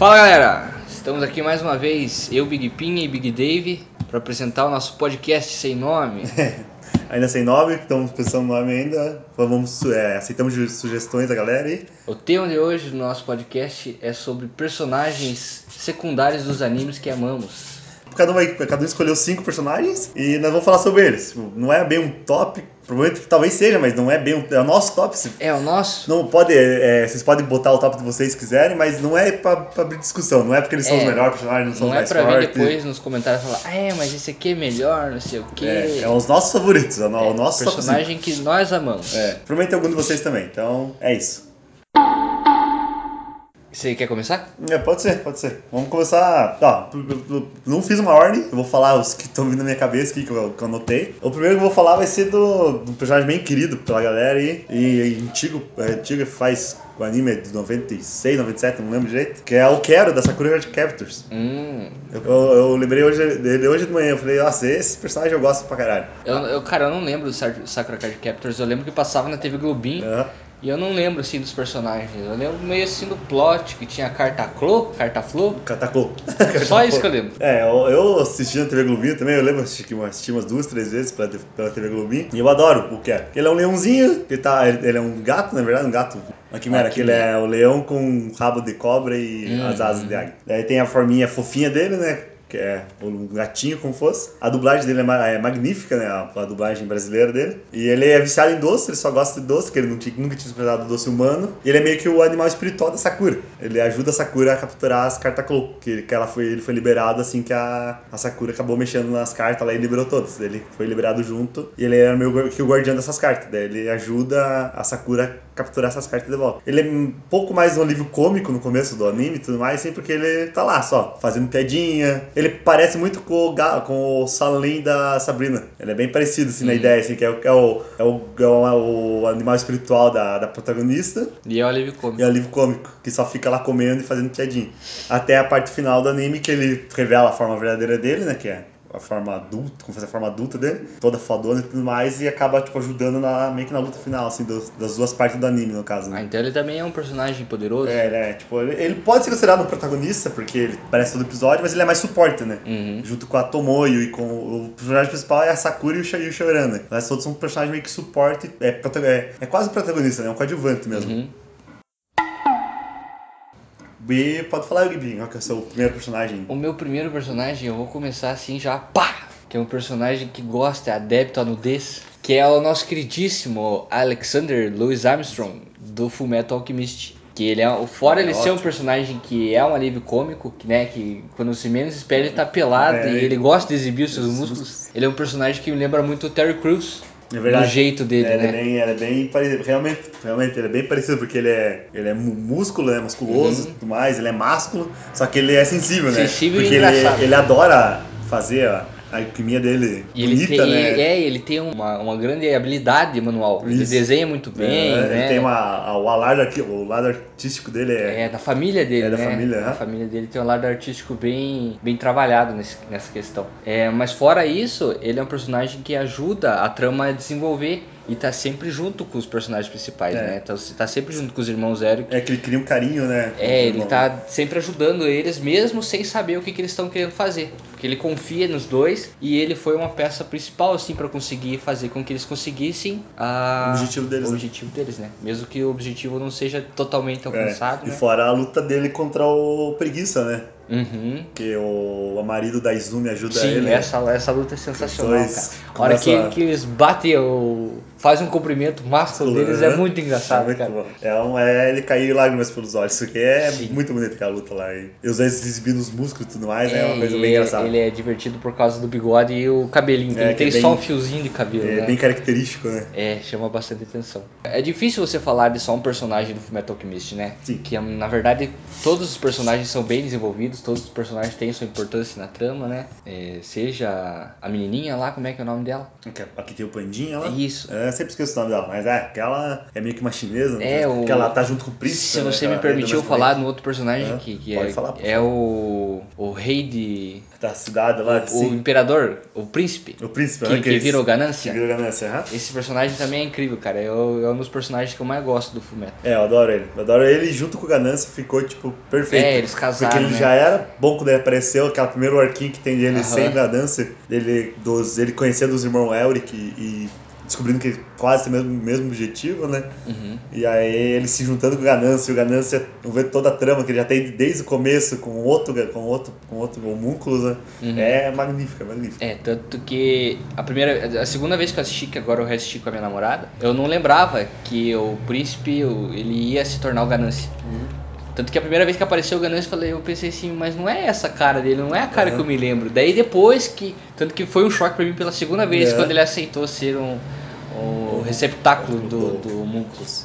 Fala galera, estamos aqui mais uma vez, eu, Big Pin e Big Dave, para apresentar o nosso podcast sem nome. ainda sem nome, estamos pensando no nome ainda. Vamos, é, aceitamos sugestões da galera aí. O tema de hoje do nosso podcast é sobre personagens secundários dos animes que amamos. Cada um, vai, cada um escolheu cinco personagens e nós vamos falar sobre eles. Tipo, não é bem um top, provavelmente talvez seja, mas não é bem um, é o nosso top. É o nosso? Não pode, é, vocês podem botar o top que vocês quiserem, mas não é pra, pra abrir discussão, não é porque eles são É. os melhores personagens, não são Não os é mais pra vir fortes. depois nos comentários falar, ah, é, mas esse aqui é melhor, não sei o quê. É, é os nossos favoritos, é o, o nosso top personagem que nós amamos. É, provavelmente algum de vocês também, então é isso. Você quer começar? É, pode ser, pode ser. Vamos começar. Tá, não fiz uma ordem, eu vou falar os que estão vindo na minha cabeça aqui, que eu, que eu anotei. O primeiro que eu vou falar vai ser do, do personagem bem querido pela galera aí, e, e antigo, é, antigo faz o anime é de 96, 97, não lembro direito, que é o Quero, da Sakura Card Captors. Hum, Eu, eu, eu lembrei hoje dele hoje de manhã, eu falei, nossa, esse personagem eu gosto pra caralho. eu, eu, cara, eu não lembro do Sa- Sakura Card Captors, eu lembro que passava na TV Globinho. Aham. E eu não lembro assim dos personagens. Eu lembro meio assim do plot, que tinha carta Clo, carta Flo. Catacô. Só isso que eu lembro. É, eu, eu assisti na TV Globinho também, eu lembro, assisti, umas- assisti umas duas, três vezes pela, pela TV Globinho. E eu adoro o que é. Ele é um leãozinho, ele, tá, ele, é um gato, na verdade, um gato. Uma quimera, Uma que ele é o leão com um rabo de cobra e Hum, as asas de águia. Daí tem a forminha fofinha dele, né? Que é um gatinho como fosse. A dublagem dele é, é magnífica, né? A, dublagem brasileira dele. E ele é viciado em doce, ele só gosta de doce, porque ele não tinha, nunca tinha experimentado doce humano. E ele é meio que o animal espiritual da Sakura. Ele ajuda a Sakura a capturar as cartas Clo, que, que ela foi, ele foi liberado assim que a, a Sakura acabou mexendo nas cartas lá e liberou todas. Ele foi liberado junto e ele era meio que o guardião dessas cartas. Daí ele ajuda a Sakura a capturar essas cartas de volta. Ele é um pouco mais um alívio cômico no começo do anime e tudo mais, assim, porque ele tá lá só, fazendo piadinha. Ele parece muito com o, ga- com o Salim da Sabrina. Ele é bem parecido, assim, na ideia, assim, que é, o- é, o, é, o, é o, o animal espiritual da, da protagonista E é o alívio e cômico. é um livro cômico, que só fica lá comendo e fazendo piadinha. Até a parte final do anime, que ele revela a forma verdadeira dele, né? Que é a forma adulta, como fazer a forma adulta dele, toda fodona e tudo mais, e acaba, tipo, ajudando na, meio que na luta final, assim, dos- das duas partes do anime, no caso. Ah, Né? então ele também é um personagem poderoso. É, ele é, tipo, ele, ele pode ser considerado um protagonista, porque ele aparece todo episódio, mas ele é mais suporte, né? Uhum. Junto com a Tomoyo e com o personagem principal é a Sakura e o, e o Shoran, né? Mas todos são personagens meio que suporte, é, é, é quase protagonista, né? É um coadjuvante mesmo. Uhum. Pode falar, Gibi, qual que é o seu primeiro personagem? O meu primeiro personagem, eu vou começar assim já, pá! Que é um personagem que gosta, é adepto à nudez. Que é o nosso queridíssimo Alexander Louis Armstrong, do Fullmetal Alchemist. Que ele é, fora É ele ser um ótimo. personagem que é um alívio cômico, que, né, que quando se menos espera ele tá pelado É, e ele gosta de exibir os seus os músculos. Ele é um personagem que me lembra muito o Terry Crews. É verdade. No jeito dele, É, ele né? É bem, ele é bem parecido. Realmente, realmente, ele é bem parecido, porque ele é, ele é músculo, é musculoso e tudo mais, ele é másculo, só que ele é sensível, né? Uhum. Sensível e porque ele, engraçado. ele adora fazer a, a alquimia dele E ele bonita, tem, né? é, ele tem uma, uma grande habilidade manual. Ele Isso. desenha muito bem, É, né? Ele tem uma, o, lado, o lado artístico dele é. É, da família dele, É da né? família, A aham. família dele tem um lado artístico bem, bem trabalhado nesse- nessa questão. É, mas fora isso, ele é um personagem que ajuda a trama a desenvolver e tá sempre junto com os personagens principais, É. né? Tá, tá sempre junto com os irmãos Eric. É que ele cria um carinho, né? É, ele Irmão. tá sempre ajudando eles, mesmo sem saber o que, que eles estão querendo fazer. Porque ele confia nos dois e ele foi uma peça principal, assim, para conseguir fazer com que eles conseguissem a... O objetivo deles, o né? objetivo deles, né? Mesmo que o objetivo não seja totalmente É, alcançado, E né? fora a luta dele contra o Preguiça, né? Uhum. Que o, o marido da Izumi ajuda Sim, ele. né? essa, essa luta é sensacional, cara. A hora que, a- que eles batem, o... fazem um cumprimento másculo deles é Aham. muito engraçado, É muito cara. bom. É, um, é ele cair lágrimas pelos olhos, isso aqui é Sim. muito bonito aquela luta lá. E, os dois exibindo os músculos e tudo mais, é, uma coisa e bem engraçada. Ele é divertido por causa do bigode e o cabelinho. É, ele tem é bem- só um fiozinho de cabelo, É né? bem característico, né? É, chama bastante atenção. É difícil você falar de só um personagem do Fullmetal Alchemist, né? Sim. Que na verdade todos os personagens são bem desenvolvidos, todos os personagens têm sua importância na trama, né? É, seja a menininha lá, como é que é o nome dela? Aqui, aqui tem o Pandinha lá. Isso. É, eu sempre esqueço o nome dela, mas é, aquela é meio que uma chinesa, né? É, o- que ela tá junto com o príncipe. Se né? você me Aquela permitiu falar no outro personagem É, que, que pode é, falar, é o, o rei de. Da cidade lá, O imperador, o príncipe, O príncipe, que, né? que virou Que ganância. virou ganância, aham. Esse personagem também é incrível, cara. Eu- É um dos personagens que eu mais gosto do Fullmetal. É, eu adoro ele. Eu adoro ele junto com o Ganância ficou, tipo, perfeito. É, eles casaram, Porque ele né? já era bom quando ele apareceu, aquele primeiro arquinho que tem dele Aham. sem Ganância, dele, dos, ele conhecendo os irmãos Elric e, e descobrindo que quase tem o mesmo, mesmo objetivo, né? Uhum. E aí ele se juntando com o Ganância, e o Ganância vê toda a trama que ele já tem desde o começo com outro, com outro, com outro homúnculo, né? Uhum. É magnífico, é magnífico. É, tanto que a primeira, a segunda vez que eu assisti, que agora eu reassisti com a minha namorada, eu não lembrava que o príncipe, ele ia se tornar o Ganância. Tanto que a primeira vez que apareceu o Ganância, eu falei, eu pensei assim, mas não é essa cara dele, não é a cara Aham. que eu me lembro. Daí depois que, tanto que foi um choque pra mim pela segunda vez, É. quando ele aceitou ser um, um receptáculo do, do.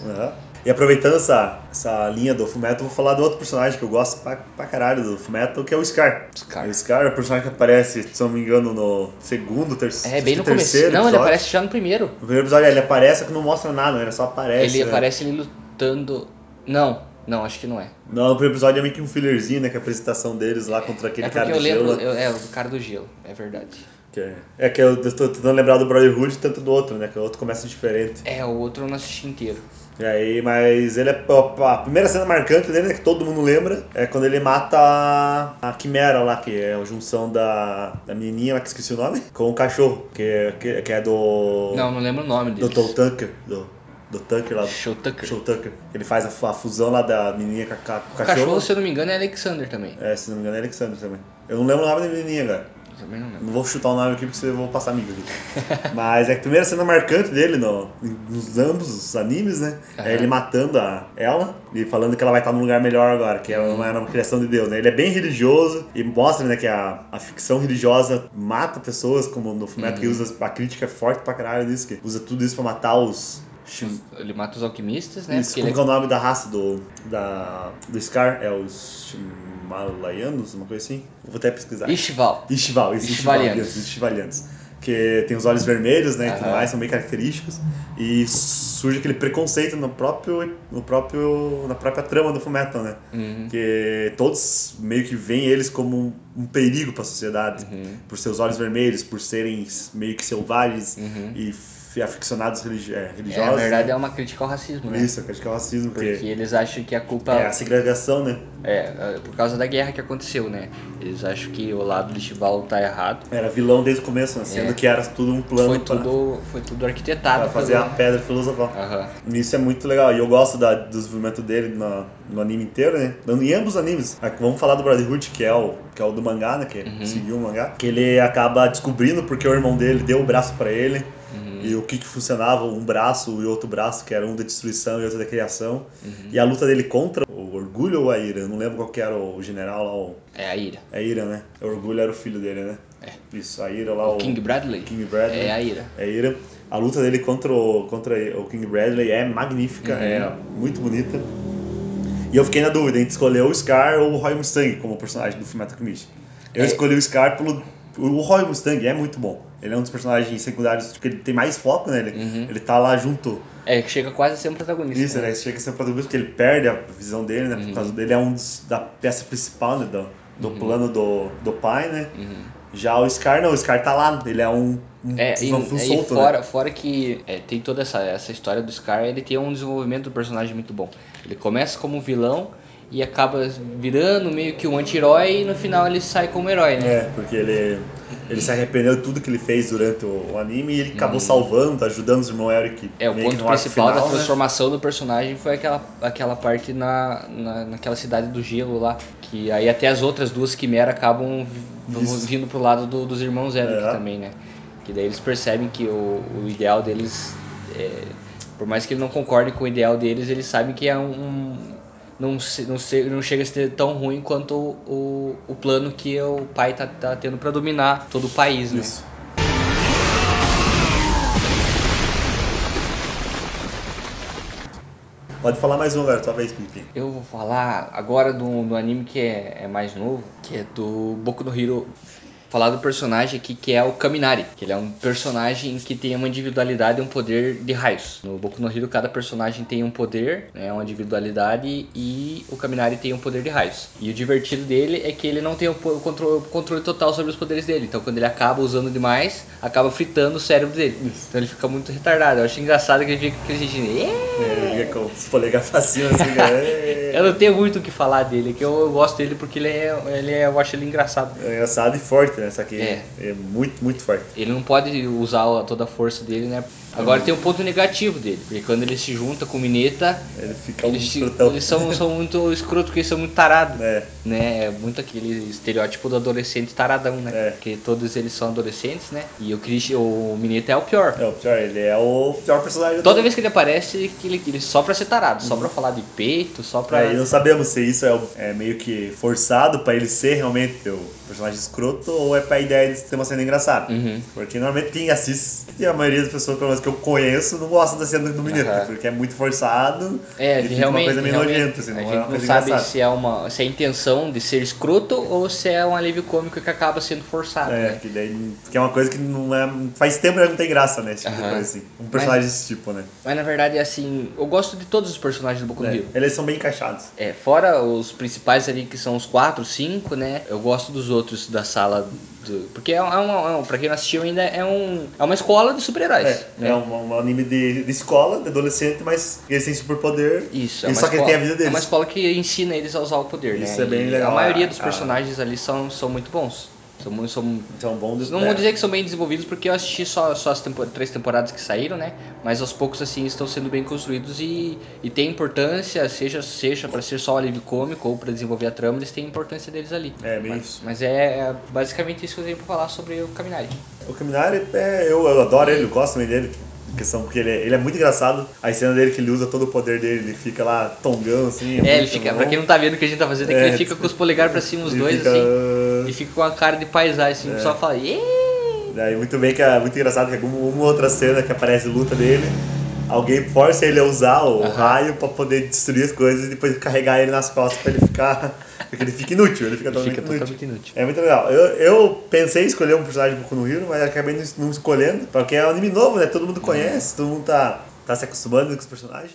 Aham. E aproveitando essa, essa linha do eu vou falar do outro personagem que eu gosto pra, pra caralho do Fullmetal, que é o Scar. Scar. O Scar é o personagem que aparece, se não me engano, no segundo, terceiro, É, bem no começo. terceiro Não, ele aparece já no primeiro. No primeiro episódio ele aparece, que não mostra nada, né? ele só aparece. ele né? aparece ele lutando... Não, não, acho que não é. Não, no primeiro episódio é meio que um fillerzinho, né? Que é a apresentação deles lá contra aquele é cara eu lembro, gelo. eu- é, o cara do gelo, é verdade. Que é, é que eu tô tentando lembrar do Brotherhood tanto do outro, né? Que o outro começa diferente. É, o outro eu não assisti inteiro. E aí, mas ele é. A primeira cena marcante dele, né, que todo mundo lembra, é quando ele mata a, Quimera lá, que é a junção da, da menininha lá, que esqueci o nome, com o cachorro, que é, que, que é do. Não, não lembro o nome Do dele. Tom Tucker. Do, do Tucker lá. Do Show Tucker. Show Tucker. Ele faz a, a fusão lá da menininha com, a, com o O cachorro. cachorro, se eu não me engano, é Alexander também. É, se não me engano é Alexander também. Eu não lembro o nome da menininha, cara. Também não lembro. Não vou chutar o nome aqui porque eu vou passar amigo aqui. Mas é que a primeira cena marcante dele no, nos ambos os animes, né? Aham. É ele matando a ela e falando que ela vai estar num lugar melhor agora, que ela não era uma criação de Deus, né? Ele é bem religioso e mostra, né, que a, a ficção religiosa mata pessoas, como no Fullmetal que usa a crítica é forte pra caralho nisso, que usa tudo isso pra matar os... Ele mata os alquimistas, né? Isso, Porque como que é o nome da raça do, da, do Scar? É os Himalayanos, uma coisa assim? Vou até pesquisar. é Ishval. Ishval, isso, Ishvalianos. Ishvalianos. Ishvalianos. Que tem os olhos vermelhos, né, e tudo mais, são bem característicos. E surge aquele preconceito no próprio, no próprio, na própria trama do Fullmetal, né? Uhum. Que todos meio que veem eles como um, um perigo para a sociedade. Uhum. Por seus olhos vermelhos, por serem meio que selvagens Uhum. e aficionados religi é, É, religiosos. na verdade né? é uma crítica ao racismo, né? Isso, é o racismo, Porque porque eles acham que a culpa é a segregação, né? é, é por causa da guerra que aconteceu, né? Eles acham que o lado do Ishval tá errado. Era vilão desde o começo, né? sendo É. que era tudo um plano Foi pra- tudo, foi tudo arquitetado. pra fazer pelo- a pedra filosofal. Aham. Isso é muito legal. E eu gosto da, do desenvolvimento dele no, no anime inteiro, né? Em ambos os animes. Aqui, Vamos falar do Brotherhood, que é o, que é o do mangá, né? Que Uhum. seguiu o mangá. Que ele acaba descobrindo porque o irmão dele deu o braço pra ele. E o que que funcionava, um braço e outro braço, que era um da destruição e outro da criação. Uhum. E a luta dele contra o Orgulho ou a Ira? Eu não lembro qual que era o general lá, o... É a ira. É Ira, né? O Orgulho era o filho dele, né? É. Isso, a Ira lá, o... King Bradley. King Bradley. É a ira. É ira. A luta dele contra o, contra o King Bradley é magnífica, Uhum. é muito bonita. E eu fiquei na dúvida entre escolher o Scar ou o Roy Mustang como personagem do Fullmetal Alchemist. Eu É. escolhi o Scar pelo... O Roy Mustang é muito bom. Ele é um dos personagens secundários porque ele tem mais foco nele. Uhum. Ele tá lá junto. É, que chega quase a ser um protagonista. Isso, né? Chega a ser protagonista porque ele perde a visão dele, né? Por Uhum. causa dele é um dos, da peça principal, né? Do, do plano do, do pai, né? Uhum. Já o Scar não, o Scar tá lá. Ele é um... um É, e, um fio e solto, né? fora, fora que é, tem toda essa, essa história do Scar, ele tem um desenvolvimento do personagem muito bom. Ele começa como vilão e acaba virando meio que um anti-herói e no final ele sai como herói, né? É, porque ele, ele se arrependeu de tudo que ele fez durante o, o anime e ele acabou salvando, ajudando os irmãos Eric. É, o ponto principal final, da né? transformação do personagem foi aquela, aquela parte na, na, naquela cidade do gelo lá. Que aí até as outras duas quimeras acabam Isso. vindo pro lado do- dos irmãos Eric É. também, né? Que daí eles percebem que o, o ideal deles, é, por mais que ele não concorde com o ideal deles, eles sabem que é um. Não, se- não, se- não chega a ser tão ruim quanto o, o, o plano que o pai tá, tá tendo pra dominar todo o país, né? Isso. Pode falar mais um agora, tua vez, Pimpim. Eu vou falar agora do, do anime que é, é mais novo, que é do Boku no Hero falar do personagem aqui que é o Kaminari, que ele é um personagem que tem uma individualidade e um poder de raios. No Boku no Hero cada personagem tem um poder, né, uma individualidade e o Kaminari tem um poder de raios. E o divertido dele é que ele não tem o controle, o controle total sobre os poderes dele. Então quando ele acaba usando demais, acaba fritando o cérebro dele. Então ele fica muito retardado. Eu acho engraçado que ele fica aquele jeitinho, "É". É, ele fica com os polegar pra cima assim, né? Eu não tenho muito o que falar dele, que eu, eu gosto dele porque ele é, ele é, eu acho ele engraçado. É engraçado e forte, né? Só que É. é, muito, muito forte. Ele não pode usar toda a força dele, né? Agora tem um ponto negativo dele, porque quando ele se junta com o Mineta, Ele fica um eles, se- eles são, são muito escroto, porque eles são muito tarados. É. Né? É muito aquele estereótipo do adolescente taradão, né? É. Porque todos eles são adolescentes, né? E o Christian, o Mineta é o pior. É o pior, ele é o pior personagem Toda do... vez que ele aparece, ele, ele só pra ser tarado, só pra falar de peito, só pra. É, e não sabemos se isso é, é meio que forçado pra ele ser realmente o personagem escroto ou é pra ideia de ter uma cena engraçada. Uhum. Porque normalmente quem assiste, e a maioria das pessoas pelo menos que eu conheço, não gosta da cena do Mineta, Aham. porque é muito forçado É, e realmente, uma coisa meio nojenta, assim, a não gente é uma não coisa sabe engraçada. se é uma se é a intenção de ser escroto ou se é um alívio cômico que acaba sendo forçado, É, né? que daí que é uma coisa que não é. Faz tempo que não tem graça, né? Tipo Aham. coisa assim. Um personagem desse tipo, né? Mas na verdade, assim, eu gosto de todos os personagens do Boku no É, Hero. Eles são bem encaixados. É, fora os principais ali que são os quatro, cinco, né? Eu gosto dos outros da sala do... Porque é, uma, é uma- pra quem não assistiu ainda, é, um, é uma escola de super-heróis. É, né? é um, um anime de, de escola, de adolescente, mas eles têm superpoder. Isso, é uma só que escola, tem a vida É deles. uma escola que ensina eles a usar o poder, Isso né? é bem E legal. A maioria dos Ah, personagens ali são, são muito bons. São, são bom dos Não vou dizer que são bem desenvolvidos porque eu assisti só, só as tempo- três temporadas que saíram, né? Mas aos poucos assim estão sendo bem construídos e, e tem importância, seja seja para ser só um alívio cômico ou para desenvolver a trama, eles têm a importância deles ali. É, bem mas, isso. mas é, é basicamente isso que eu tenho pra falar sobre o Kaminari. O Kaminari, é, eu, eu adoro ele, eu gosto também dele. Questão, porque ele é, ele é muito engraçado. A cena dele que ele usa todo o poder dele, ele fica lá tongão assim. É, ele muito fica, bom. pra quem não tá vendo o que a gente tá fazendo, é que É, ele fica com os polegares pra cima, os Ele dois, fica- assim, e fica com a cara de paisagem, assim, o pessoal fala, "Ê!" Daí muito bem que é muito engraçado que alguma uma outra cena que aparece luta dele, alguém força ele a usar o Aham. raio pra poder destruir as coisas e depois carregar ele nas costas pra ele ficar. Porque ele fica inútil, ele fica Ele totalmente fica inútil. totalmente inútil. É muito legal. Eu, eu pensei em escolher um personagem do Boku no Hero, mas acabei não, escolhendo, porque é um anime novo, né? Todo mundo conhece, todo mundo tá, tá se acostumando com os personagens.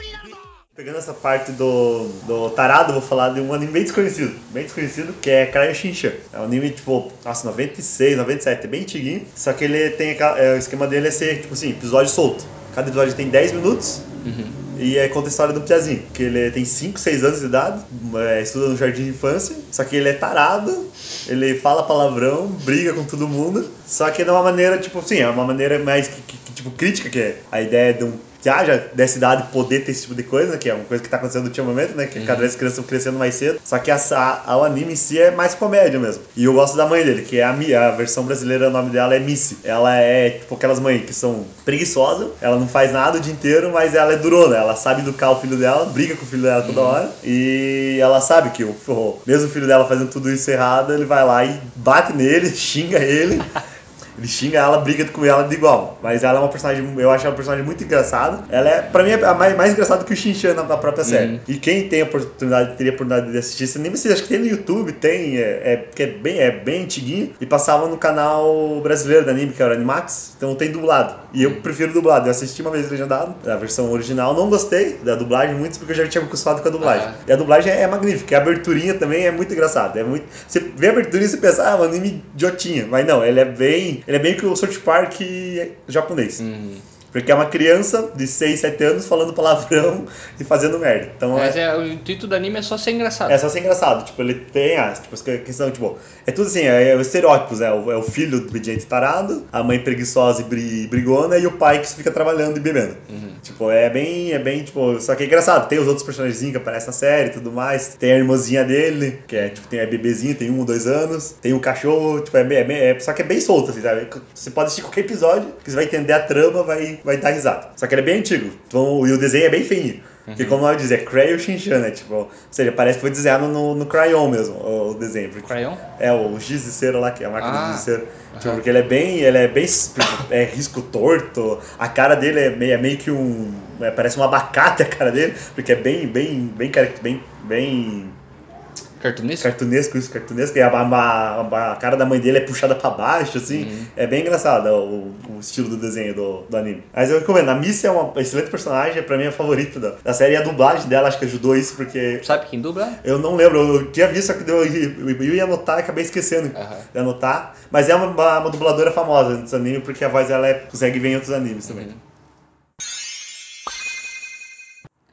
雷 Pegando essa parte do, do tarado, vou falar de um anime bem desconhecido. Bem desconhecido, que é Crayon Shinsha. É um anime, tipo, nossa, 96, 97, é bem antiguinho. Só que ele tem. É, o esquema dele é ser, tipo assim, episódio solto. Cada episódio tem 10 minutos. Uhum. E aí conta a história do Piazinho, que ele tem 5, 6 anos de idade, é, estuda no jardim de infância, só que ele é tarado, ele fala palavrão, briga com todo mundo, só que de uma maneira, tipo assim, é uma maneira mais que, que, que tipo crítica, que é a ideia de um que haja dessa idade poder ter esse tipo de coisa, que é uma coisa que tá acontecendo ultimamente, né? Que cada vez as crianças estão crescendo mais cedo. Só que essa, a- o anime em si é mais comédia mesmo. E eu gosto da mãe dele, que é a Mi, a versão brasileira, o nome dela é Missy. Ela é tipo aquelas mães que são preguiçosas, ela não faz nada o dia inteiro, mas ela é durona. Ela sabe educar o filho dela, briga com o filho dela toda hora. E ela sabe que o, o- mesmo o filho dela fazendo tudo isso errado, ele vai lá e bate nele, xinga ele. Ele xinga ela, briga com ela de igual. Mas ela é uma personagem, eu acho ela uma personagem muito engraçada. Ela é, pra mim, é a mais, mais engraçada que o Shinchan na, na própria série. E quem tem a oportunidade, teria a oportunidade de assistir esse anime, vocês acho que tem no YouTube, tem, é, é, é bem, é bem antiguinho. E passava no canal brasileiro do anime, que era o Animax. Então tem dublado. E eu prefiro dublado. Eu assisti uma vez legendado, a versão original. Não gostei da dublagem muito, porque eu já tinha me acostumado com a dublagem. Ah. E a dublagem é magnífica. E a aberturinha também é muito engraçada. É muito... Você vê a aberturinha e você pensa, ah, é um anime idiotinha. Mas não, ele é bem. Ele é bem que o South Park japonês. Uhum. Porque é uma criança de 6, 7 anos falando palavrão e fazendo merda. Então Mas é, é, o intuito do anime é só ser engraçado. é só ser engraçado. Tipo, ele tem as tipo, as questão, tipo, é tudo assim, é, é os estereótipos, é o, é o filho do obediente tarado, a mãe preguiçosa e bri- brigona e o pai que fica trabalhando e bebendo. Tipo, é bem, é bem, tipo, só que é engraçado. Tem os outros personagens que aparecem na série e tudo mais. Tem a irmãzinha dele, que é, tipo, tem a bebezinha, tem um ou dois anos. Tem o cachorro, tipo, é, bem- é, é- só que é bem solto, assim, sabe? Você pode assistir qualquer episódio, que você vai entender a trama, vai, vai dar risada. Só que ele é bem antigo. Então, e o desenho é bem feinho. Porque como eu dizer, é Crayon Shinchan, né? Tipo, ou seja, parece que foi desenhado no, no crayon mesmo, o, o desenho. Porque Crayon? é o giz de cera lá, que é a marca Ah. do giz de cera. Tipo, porque ele é bem, ele é bem, é risco torto, a cara dele é meio, é meio que um, é, parece um abacate a cara dele, porque é bem, bem, bem, bem, bem, bem Cartunista? cartunesco isso, cartunesco, e a, a- a cara da mãe dele é puxada pra baixo, assim, Uhum. é bem engraçado o, o estilo do desenho do, do anime. Mas eu recomendo, a Missy é uma excelente personagem, pra mim é a favorita da, da série, e a dublagem dela acho que ajudou isso, porque Sabe quem dubla? eu não lembro, eu tinha visto, só que eu, eu, eu ia anotar e acabei esquecendo Aham. de anotar, mas é uma, uma, uma dubladora famosa nesse anime, porque a voz dela é, consegue ver em outros animes também. Uhum.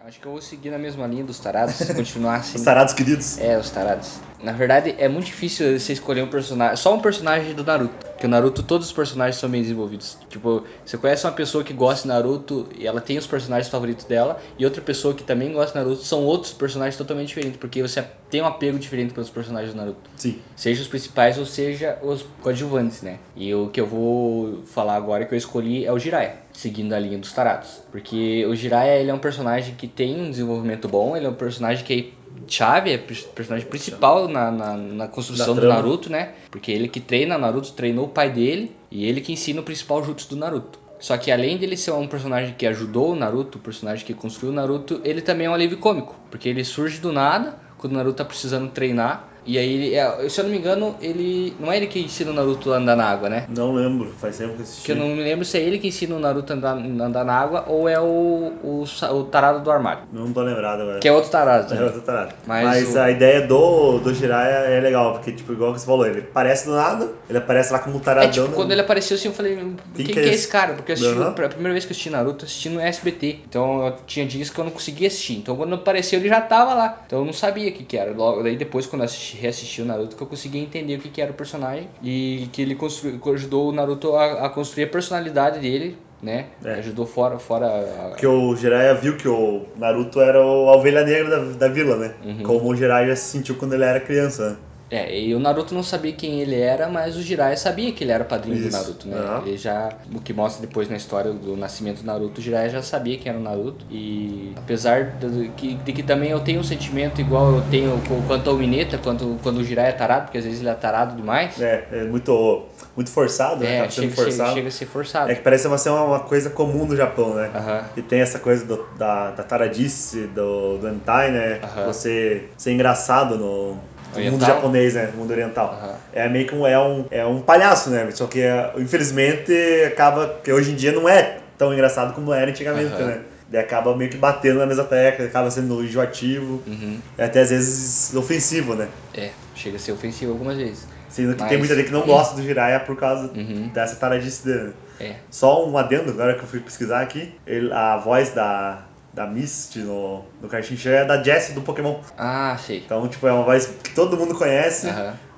Acho que eu vou seguir na mesma linha dos tarados, se continuar assim. Os tarados queridos. É, os tarados. Na verdade, é muito difícil você escolher um personagem. Só um personagem do Naruto. Porque o Naruto, todos os personagens são bem desenvolvidos. Tipo, você conhece uma pessoa que gosta de Naruto e ela tem os personagens favoritos dela, e outra pessoa que também gosta de Naruto são outros personagens totalmente diferentes. Porque você tem um apego diferente pelos personagens do Naruto. Sim. Seja os principais ou seja os coadjuvantes, né? E o que eu vou falar agora que eu escolhi é o Jiraiya, seguindo a linha dos tarados. Porque o Jiraiya, ele é um personagem que tem um desenvolvimento bom, ele é um personagem que é chave, é pers- personagem principal na, na, na construção do. Naruto, né? Porque ele que treina Naruto, treinou o pai dele, e ele que ensina o principal jutsu do Naruto. Só que além dele ser um personagem que ajudou o Naruto, o personagem que construiu o Naruto, ele também é um alívio cômico. Porque ele surge do nada, quando o Naruto tá precisando treinar. E aí, ele, é, se eu não me engano, ele. Não é ele que ensina o Naruto a andar na água, né? Não lembro, faz tempo que eu assisti. Que eu não me lembro se é ele que ensina o Naruto a andar, andar na água ou é o, o, o tarado do armário. Não tô lembrado agora. Que é outro tarado É também. outro tarado. Mas Mas, o- a ideia do, do Jiraiya é legal, porque, tipo, igual que você falou, ele aparece do nada, ele aparece lá como É taradão. tipo, né? quando ele apareceu assim, eu falei, quem, que que, é é esse? cara? Porque eu assisti, Aham. a primeira vez que eu assisti Naruto, eu assisti no SBT. Então eu tinha dias que eu não conseguia assistir. Então quando apareceu, ele já tava lá. Então eu não sabia o que, que era. Logo, daí depois, quando eu assisti, reassisti o Naruto, que eu conseguia entender o que, que era o personagem. E que ele construiu, ajudou o Naruto a, a construir a personalidade dele, né? É. Ajudou fora, fora a- Porque o Jiraiya viu que o Naruto era o- a ovelha negra da, da vila, né? Uhum. Como o Jiraiya se sentiu quando ele era criança, né? É, e o Naruto não sabia quem ele era, mas o Jiraiya sabia que ele era padrinho do Isso. Naruto, né? Aham. Ele já, o que mostra depois na história do nascimento do Naruto, o Jiraiya já sabia quem era o Naruto. E apesar de que, de que também eu tenho um sentimento igual eu tenho quanto ao Mineta, quanto quando o Jiraiya é tarado, porque às vezes ele é tarado demais. É, é muito, muito forçado, né? É, Acaba sendo chega, chega, forçado. chega a ser forçado. É que parece ser uma, uma coisa comum no Japão, né? Aham. E tem essa coisa do- da, da taradice, do, do hentai, né? Aham. Você ser engraçado no, Oriental? mundo japonês, né? No mundo oriental. Aham. É meio que um, é um, é um palhaço, né? Só que, é, infelizmente, acaba que hoje em dia não é tão engraçado como era antigamente, Aham. né? Daí acaba meio que batendo na mesa tecla, acaba sendo enjoativo, Uhum. é até às vezes ofensivo, né? É, chega a ser ofensivo algumas vezes. Sendo que Mas- tem muita gente que não gosta do Jiraiya por causa Uhum. dessa taradice dele. né? É. Só um adendo, agora que eu fui pesquisar aqui, ele- a voz da, da Misty no, no Cartinchan é da Jessie do Pokémon. Ah, sei. Então, tipo, é uma voz que todo mundo conhece.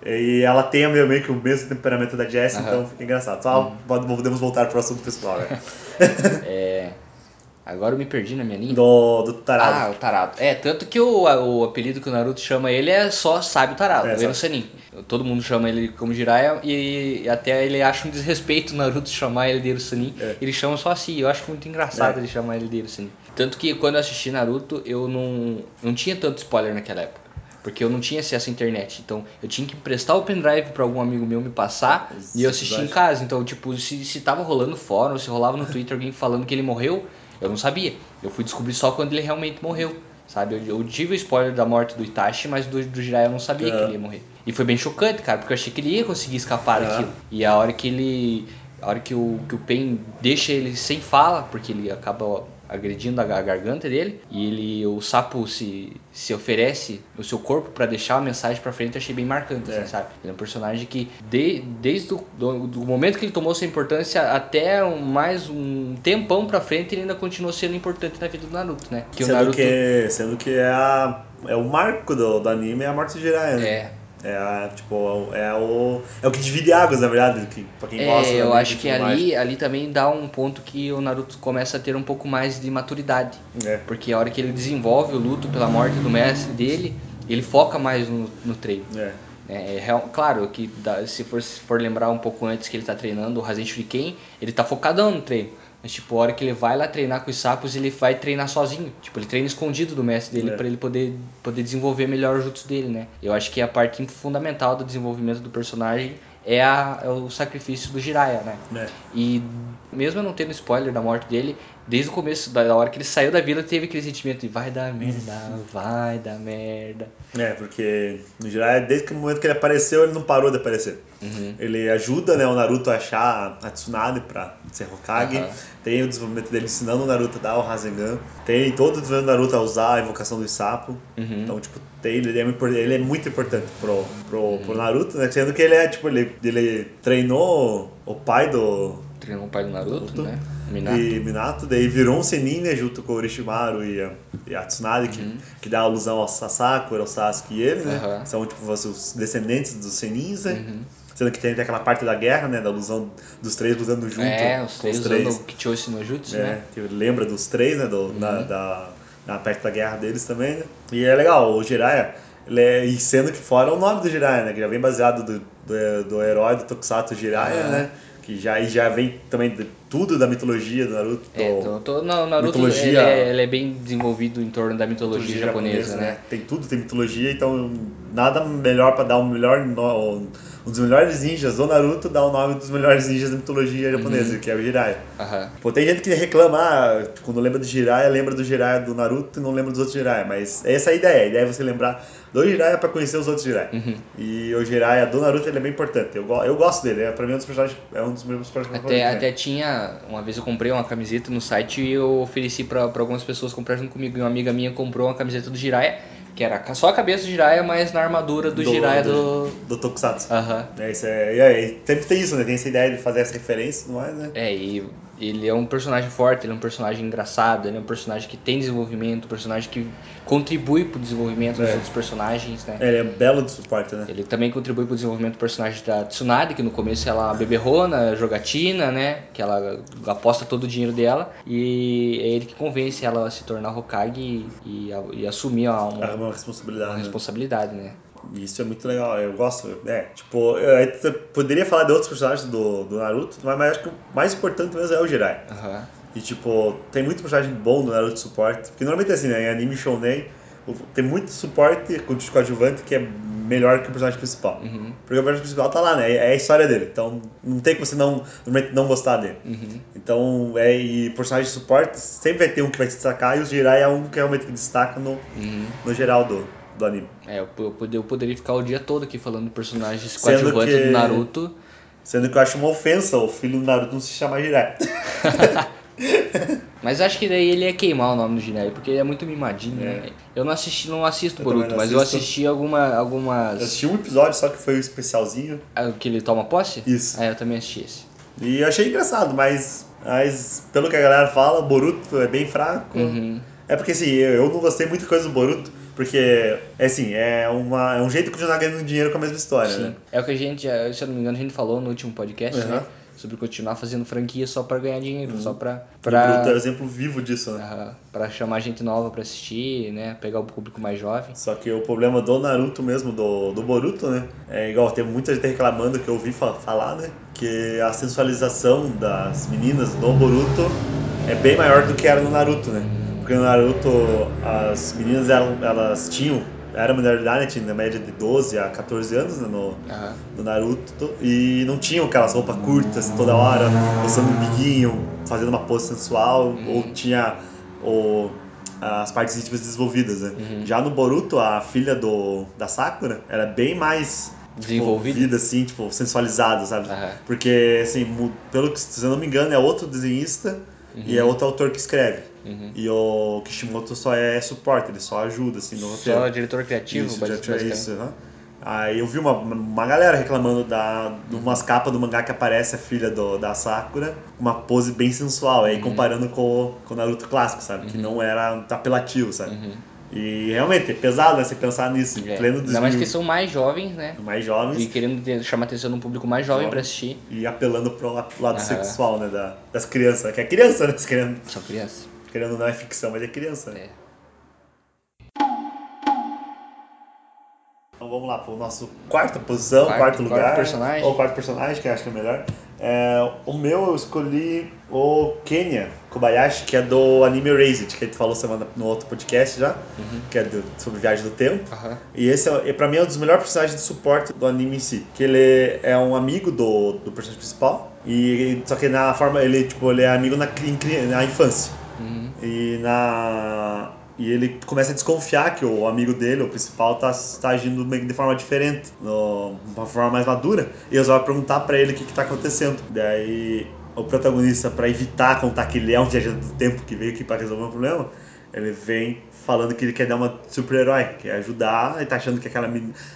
E ela tem meio, meio que o mesmo temperamento da Jessie, então fica engraçado. Só pode- podemos voltar pro assunto pessoal, né? É. Agora eu me perdi na minha linha. Do, do Tarado. Ah, o Tarado. É, tanto que o, o apelido que o Naruto chama ele é só Sábio Tarado, É, o Ero Sanin. Todo mundo chama ele como Jiraiya e até ele acha um desrespeito o Naruto chamar ele de Ero Sanin. É. Ele chama só assim, eu acho muito engraçado É. ele chamar ele de Ero Sanin. Tanto que quando eu assisti Naruto, eu não, não tinha tanto spoiler naquela época. Porque eu não tinha acesso à internet. Então eu tinha que emprestar o pendrive pra algum amigo meu me passar e eu assistia em casa. Então, tipo, se, se tava rolando fórum, se rolava no Twitter alguém falando que ele morreu, eu não sabia. Eu fui descobrir só quando ele realmente morreu. Sabe? Eu, eu tive o spoiler da morte do Itachi, mas do, do Jiraiya eu não sabia que É. ele ia morrer. E foi bem chocante, cara, porque eu achei que ele ia conseguir escapar É. daquilo. E a hora que ele. A hora que o, que o Pen deixa ele sem fala, porque ele acaba agredindo a, ga- a garganta dele, e ele o sapo se, se oferece o seu corpo pra deixar a mensagem pra frente, eu achei bem marcante, É. assim, sabe? Ele é um personagem que de, desde o do, do momento que ele tomou sua importância até um- mais um tempão pra frente, ele ainda continuou sendo importante na vida do Naruto, né? Que sendo, Naruto que, sendo que é, a, é o marco do, do anime é a morte do Jiraiya, né? é É, a, tipo, é o, é o que divide águas, na verdade, que, pra quem gosta. É, do eu acho que ali, ali também dá um ponto que o Naruto começa a ter um pouco mais de maturidade. É. Porque a hora que ele desenvolve o luto pela morte do mestre dele, ele foca mais no, no treino. É. É, é claro que se for, se for lembrar um pouco antes que ele tá treinando o Rasen Shuriken, ele tá focadão no treino. Mas, tipo, a hora que ele vai lá treinar com os sapos, ele vai treinar sozinho. Tipo, ele treina escondido do mestre dele É. pra ele poder, poder desenvolver melhor o jutsu dele, né? Eu acho que a parte fundamental do desenvolvimento do personagem é, a, é o sacrifício do Jiraiya, né? né? E mesmo eu não tendo spoiler da morte dele, desde o começo, da hora que ele saiu da vila, teve aquele sentimento de vai dar merda, vai dar merda. É, porque no geral, desde o momento que ele apareceu, ele não parou de aparecer. Uhum. Ele ajuda né, o Naruto a achar a Tsunade pra ser Hokage. Aham. Tem o desenvolvimento dele ensinando o Naruto a dar o Rasengan. Tem todo o desenvolvimento do Naruto a usar a invocação do sapo. Uhum. Então, tipo, tem, ele, é, ele é muito importante pro, pro, pro Naruto, né? Sendo que ele é, tipo, ele, ele treinou o pai do, Treinou o pai do Naruto, Naruto. né? Minato. e Minato, daí virou um Senin, né, junto com o Orochimaru e a, e a Tsunade, que, que dá alusão ao Sakura, ao Sasuke e ele, né? Uhum. São, tipo, os descendentes dos Senins, né? Uhum. Sendo que tem até aquela parte da guerra, né, da alusão dos três lutando junto. É, os três usando o Kichoshi no Jutsu, É, né? que lembra dos três, né? Do, na, da, na parte da guerra deles também, né? E é legal, o Jiraiya, ele é, e sendo que fora o nome do Jiraiya, né? Que já vem baseado do, do, do herói do Tokusatsu Jiraiya, né? Que já, e já vem também de tudo da mitologia do Naruto. É, do- no, Naruto mitologia- ele é, ele é bem desenvolvido em torno da mitologia, japonesa, né? Tem tudo, tem mitologia, então nada melhor pra dar o melhor no, um dos melhores ninjas do Naruto dá o nome dos melhores ninjas da mitologia japonesa, Uhum. que é o Jiraiya. Aham. Pô, tem gente que reclama, ah, quando lembra do Jiraiya, lembra do Jiraiya do Naruto e não lembra dos outros Jiraiya, mas essa é a ideia, a ideia é você lembrar do Jiraiya pra conhecer os outros Jiraiya. Uhum. E o Jiraiya do Naruto ele é bem importante, eu, eu gosto dele, é, pra mim é um dos personagens, é um dos meus personagens Até, favoritos. até tinha. Uma vez eu comprei uma camiseta no site e eu ofereci pra, pra algumas pessoas comprar junto comigo. E uma amiga minha comprou uma camiseta do Jiraiya, que era só a cabeça do Jiraiya, mas na armadura do, Jiraiya do. do Tokusatsu. Aham. É, isso é, e aí, sempre tem isso, né? Tem essa ideia de fazer essa referência e tudo mais, né? É, e ele é um personagem forte, ele é um personagem engraçado, ele é um personagem que tem desenvolvimento, um personagem que contribui pro desenvolvimento dos É. outros personagens, né? Ele é belo de suporte, né? Ele também contribui pro desenvolvimento do personagem da Tsunade, que no começo ela é uma beberrona, jogatina, né? Que ela aposta todo o dinheiro dela. E é ele que convence ela a se tornar Hokage e, e, a- e assumir uma, uma- uma uma responsabilidade. né? responsabilidade, né? E Isso é muito legal, eu gosto. É, tipo, eu poderia falar de outros personagens do, do Naruto, mas, mas acho que o mais importante mesmo é o Jiraiya. Aham. E tipo, tem muito personagem bom no Naruto suporte. Porque normalmente é assim, né? Em anime shounen, tem muito suporte com o coadjuvante que é melhor que o personagem principal. Uhum. Porque o personagem principal tá lá, né? É a história dele. Então não tem como você não, normalmente não gostar dele. Uhum. Então, é, e personagem de suporte sempre vai ter um que vai se destacar e o Jiraiya é um que realmente destaca no, Uhum. no geral do, do anime. É, eu, eu pod- eu poderia ficar o dia todo aqui falando personagens coadjuvantes que- do Naruto. Sendo que eu acho uma ofensa o filho do Naruto não se chamar Jiraiya. Mas acho que daí ele ia queimar o nome do Jiraiya, porque ele é muito mimadinho, É. né? Eu não assisti, não assisto Eu Boruto, não mas eu assisti alguma, Eu algumas. assisti um episódio só que foi o especialzinho. Ah, Que ele toma posse? Isso. Ah, eu também assisti esse. E eu achei engraçado, mas, mas pelo que a galera fala, Boruto é bem fraco. Uhum. É porque assim, eu, eu não gostei muita coisa do Boruto, porque é assim, é, uma, é um jeito de continuar ganhando dinheiro com a mesma história, Sim. né? É o que a gente, se eu não me engano, a gente falou no último podcast, Uhum. né? Sobre continuar fazendo franquia só pra ganhar dinheiro, só pra. O Boruto é pra... exemplo vivo disso, né? Pra chamar gente nova pra assistir, né? Pegar o público mais jovem. Só que o problema do Naruto mesmo, do, do Boruto, né? É igual, tem muita gente reclamando que eu ouvi fa- falar, né? Que a sensualização das meninas no Boruto é bem maior do que era no Naruto, né? Porque no Naruto as meninas elas, elas tinham, era minoridade, né? tinha na média de 12 a 14 anos né? no, no Naruto e não tinham aquelas roupas curtas toda hora, mostrando um biguinho, fazendo uma pose sensual, ou tinha o, as partes íntimas desenvolvidas, né? Já no Boruto, a filha do, da Sakura era bem mais tipo, Desenvolvida? vida, assim, tipo, sensualizada, sabe? Aham. Porque, assim, pelo que, se eu não me engano, é outro desenhista e é outro autor que escreve. Uhum. E o Kishimoto só é suporte, ele só ajuda, assim, no roteiro. Só diretor criativo, Isso, tinha basicamente. isso, né? Aí eu vi uma, uma galera reclamando da, de umas capas do mangá que aparece a filha do, da Sakura, uma pose bem sensual, Uhum. aí comparando com, o- com o Naruto clássico, sabe? Que não era apelativo, sabe? Uhum. E realmente é pesado, né? Você pensar nisso, em É. pleno Ainda mais 2000, que são mais jovens, né? mais jovens E querendo ter- chamar a atenção de um público mais jovem Jovem. pra assistir. e apelando pro la- lado Aham. sexual, né? Da, das crianças, que é criança, né? Querendo, São crianças. Querendo não é ficção, mas é criança. né? É. Então vamos lá pro nosso quarta posição, Quarto- quarto, lugar. quarto personagem. Ou quarto personagem, que eu acho que é melhor. É, o meu eu escolhi o Kenya Kobayashi, que é do anime Erased, que a gente falou semana no outro podcast já, que é do- sobre viagem do tempo. Aham. E esse, é, pra mim, é um dos melhores personagens de suporte do anime em si. Que ele é um amigo do, do personagem principal. E, só que na forma, ele, tipo, ele é amigo na, na infância. Uhum. E na. E ele começa a desconfiar que o amigo dele, o principal, tá, tá agindo de forma diferente, no, uma forma mais madura. E eles vão perguntar pra ele o que, que tá acontecendo. Daí o protagonista, pra evitar contar que ele é um viajante do tempo que veio aqui pra resolver um problema, ele vem falando que ele quer dar uma super-herói, quer ajudar, ele tá achando que aquela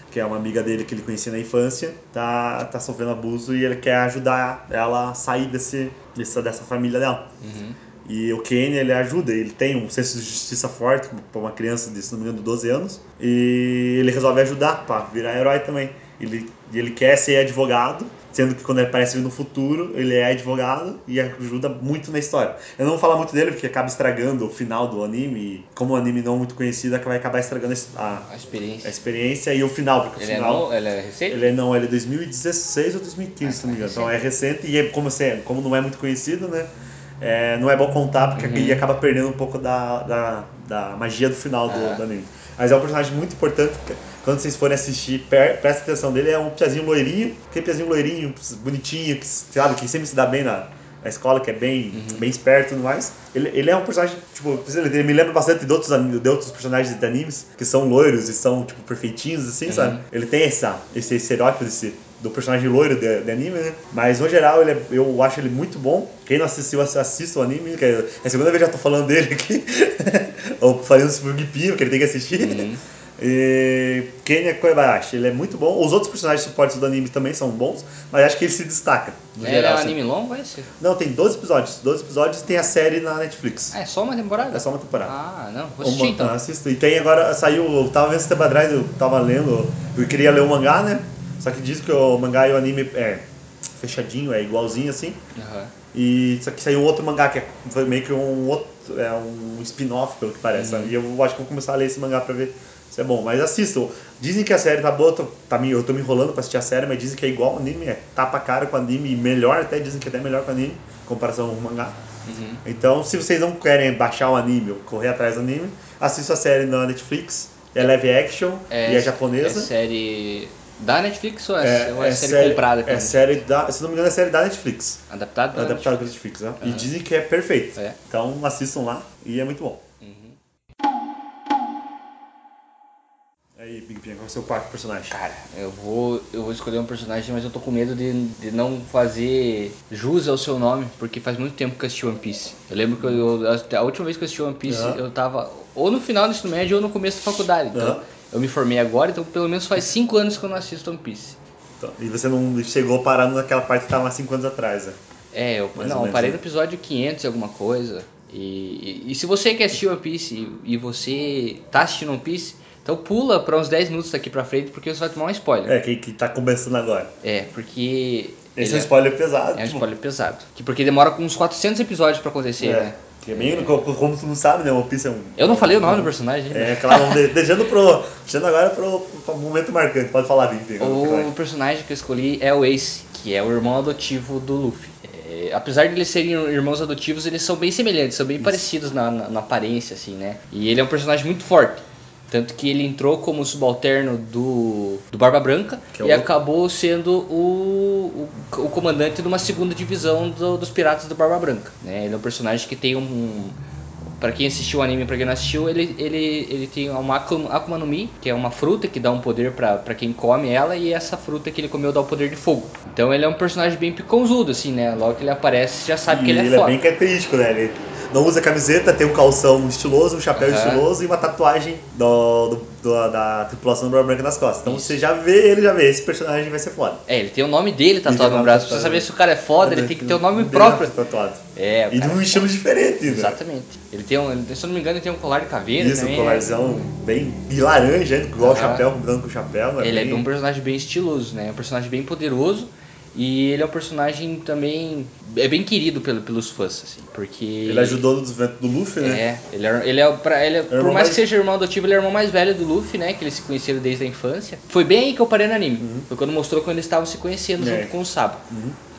que é uma amiga dele que ele conhecia na infância, tá, tá sofrendo abuso e ele quer ajudar ela a sair desse, dessa, dessa família dela. Uhum. E o Kane, ele ajuda, ele tem um senso de justiça forte para uma criança de, se não me engano, 12 anos. E ele resolve ajudar para virar herói também. Ele, ele quer ser advogado, sendo que quando ele aparece no futuro, ele é advogado e ajuda muito na história. Eu não vou falar muito dele porque acaba estragando o final do anime. E como o anime não é muito conhecido, vai acabar estragando a, A experiência. a experiência e o final, porque Ele o é, final... no, ele é recente? Ele é, não, ele é 2016 ou 2015, se não me engano. Então é recente e é, como, assim, como não é muito conhecido, né? É, não é bom contar porque Uhum. aí acaba perdendo um pouco da, da, da magia do final do, Ah. do anime. Mas é um personagem muito importante. Quando vocês forem assistir, presta atenção dele. É um piazinho loirinho, aquele piazinho loirinho, bonitinho, que, sabe, que sempre se dá bem na, na escola, que é bem, Uhum. bem esperto e tudo mais. Ele, ele é um personagem, tipo, ele me lembra bastante de outros, de outros personagens de animes que são loiros e são, tipo, perfeitinhos, assim, sabe? Ele tem essa, esse estereótipo desse, do personagem loiro de, de anime, né? Mas no geral ele é- eu acho ele muito bom. Quem não assistiu, assi- assista o anime, que é a segunda vez que eu já tô falando dele aqui. Ou falando sobre o Gipinho, que ele tem que assistir. Uhum. E Kenya Kobayashi, ele é muito bom. Os outros personagens suportes do anime também são bons, mas acho que ele se destaca. No Ele geral, é um assim. anime longo esse? Não, tem 12 episódios. 12 episódios e tem a série na Netflix. Ah, é só uma temporada? É só uma temporada. Ah, não. Vou assistir Uma- então. Assisto. E tem agora, saiu, eu tava vendo esse tempo atrás, eu tava lendo, eu queria ler o mangá, né? Só que diz que o mangá e o anime é fechadinho, é igualzinho assim. Aham. E só que saiu outro mangá que é foi meio que um outro, é um spin-off, pelo que parece. sabe? E eu acho que vou começar a ler esse mangá pra ver se é bom. Mas assistam. Dizem que a série tá boa, tô, tá, eu tô me enrolando pra assistir a série, mas dizem que é igual ao anime, é tapa cara com o anime, e melhor até, dizem que é até melhor com o anime, em comparação ao mangá. Uhum. Então, se vocês não querem baixar o anime ou correr atrás do anime, assista a série na Netflix. É live action e é japonesa. É série da Netflix ou é, É, ou é é série, comprada? É série da, se não me engano, é série da Netflix. Adaptada? pela Netflix, né? E dizem que é perfeito. É. Então assistam lá e é muito bom. Uhum. Aí, Big Pin, qual é o seu quarto personagem? Cara, eu vou, eu vou escolher um personagem, mas eu tô com medo de, de não fazer jus ao seu nome, porque faz muito tempo que eu assisti One Piece. Eu lembro que eu, eu- a última vez que eu assisti One Piece, Aham. eu tava ou no final do ensino médio ou no começo da faculdade. Então. Eu me formei agora, então pelo menos faz 5 anos que eu não assisto One Piece. Então, e você não chegou parando naquela parte que estava há 5 anos atrás, né? É, eu, Mais não, eu parei né? no episódio 500 e alguma coisa. E, e, e se você quer assistir One Piece e, e você tá assistindo One Piece, então pula pra uns 10 minutos daqui pra frente, porque você vai tomar um spoiler. É, quem que tá começando agora. É, porque. Esse é um spoiler pesado. É um spoiler pesado. Que porque demora com uns 400 episódios pra acontecer, É. né? Que é co- como tu não sabe, né? One Piece é um. Eu não falei o nome do personagem ainda. É, claro, deixando pro. Deixando agora pro, pro momento marcante. Pode falar, Pin. O personagem que eu escolhi é o Ace, que é o irmão adotivo do Luffy. É, apesar de eles serem irmãos adotivos, eles são bem semelhantes, são bem parecidos na, na, na aparência, assim, né? E ele é um personagem muito forte. Tanto que ele entrou como subalterno do, do Barba Branca é e acabou sendo o, o, o comandante de uma segunda divisão do- dos piratas do Barba Branca. Né? Ele é um personagem que tem um. Pra quem assistiu o anime e pra quem não assistiu, ele, ele, ele tem uma Akuma, no Mi, que é uma fruta que dá um poder pra quem come ela, e essa fruta que ele comeu dá o poder de fogo. Então ele é um personagem bem piconzudo, assim, né? Logo que ele aparece, já sabe E que ele é ele foda. é bem característico, né? Ele não usa camiseta, tem um calção estiloso, um chapéu Aham. estiloso e uma tatuagem do, do- do- da tripulação do Barba Branca nas costas. Então você já vê ele, já vê, esse personagem vai ser foda. É, ele tem o nome dele Ele tatuado o no braço. Pra você saber se o cara é foda, ele tem que ter o nome próprio. Tatuado. É, o E de um estilo diferente, né? Exatamente. Ele tem um, ele- se eu não me engano, ele tem um colar de caveira Isso, também. um colarzão bem e laranja, igual o Aham. chapéu, com o chapéu. né? Ele é bem... um personagem bem estiloso, né? É um personagem bem poderoso E ele é um personagem também. É bem querido pelo, pelos fãs, assim, porque. Ele ajudou no desenvolvimento do Luffy, né? É, ele é, ele é, pra, ele é- por irmão mais mais- que seja irmão adotivo, ele é o irmão mais velho do Luffy, né? Que eles se conheceram desde a infância. Foi bem aí que eu parei no anime. Foi quando mostrou quando eles estavam se conhecendo É. junto com o Sabo.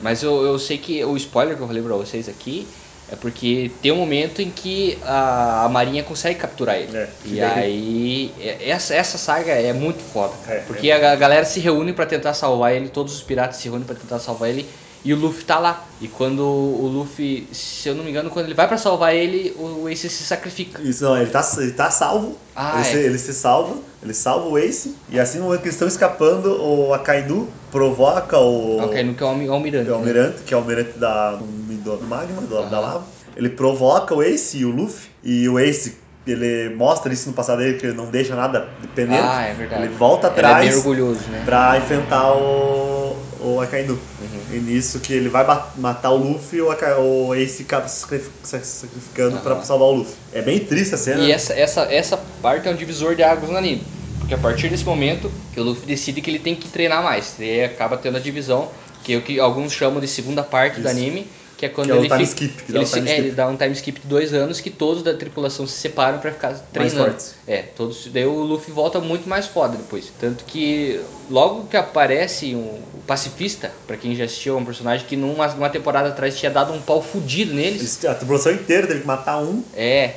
Mas eu, eu sei que o spoiler que eu falei pra vocês aqui é porque tem um momento em que a, a Marinha consegue capturar ele. É, e aí, é- essa, essa saga é muito foda, cara. É, porque a ga- galera se reúne pra tentar salvar ele, todos os piratas se reúnem pra tentar salvar ele. E o Luffy tá lá. E quando o Luffy, se eu não me engano, quando ele vai pra salvar ele, o Ace se sacrifica. Isso não, ele tá, ele tá salvo. Ah, ele, é. se, ele se salva, ele salva o Ace. E assim no momento que eles estão escapando, o Akainu provoca o. Ok, no que é o almi- almirante. que é o né? almirante, que é o almirante da, do, do magma, do- da Aham. lava. Ele provoca o Ace e o Luffy. E o Ace, ele mostra isso no passado dele, que ele não deixa nada dependendo. Ah, é verdade. Ele volta Ele é atrás orgulhoso, né? pra enfrentar o, o Akainu. Uhum. E nisso que ele vai matar o Luffy, o, Aka- o Ace acaba se sacrifi- se sacrificando pra Aham. salvar o Luffy. É bem triste a cena. E essa, essa, essa parte é um divisor de águas no anime. Porque a partir desse momento que o Luffy decide que ele tem que treinar mais. E aí acaba tendo a divisão, que é o que alguns chamam de segunda parte do Isso. anime, que é quando Que é o ele time fica- skip, ele o time é, ele dá um time skip de dois anos que todos da tripulação se separam pra ficar treinando. fortes. É, todos. Daí o Luffy volta muito mais foda depois. Tanto que logo que aparece um, o pacifista, pra quem já assistiu, é um personagem que numa, numa temporada atrás tinha dado um pau fudido neles. Eles- A tripulação inteira teve que matar um, É.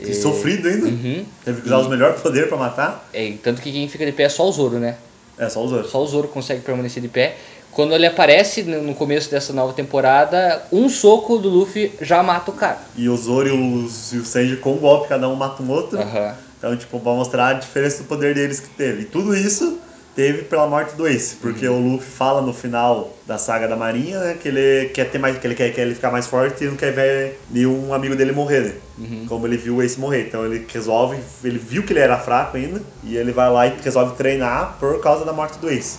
e sofrido ainda. Uhum. Teve que usar os melhores poderes pra matar. É, tanto que quem fica de pé é só o Zoro, né? É, só os outros. Só o Zoro consegue permanecer de pé. Quando ele aparece no começo dessa nova temporada, um soco do Luffy já mata o cara. E o Zoro e o, e o Sanji com um golpe, cada um mata um outro. Aham. Então, tipo, pra mostrar a diferença do poder deles que teve. E tudo isso teve pela morte do Ace, porque Uhum. o Luffy fala no final da saga da Marinha, né, que ele quer ter mais, que ele quer, quer ele ficar mais forte e não quer ver nenhum amigo dele morrer, né? Uhum. Como ele viu o Ace morrer. Então ele resolve, ele viu que ele era fraco ainda, e ele vai lá e resolve treinar por causa da morte do Ace.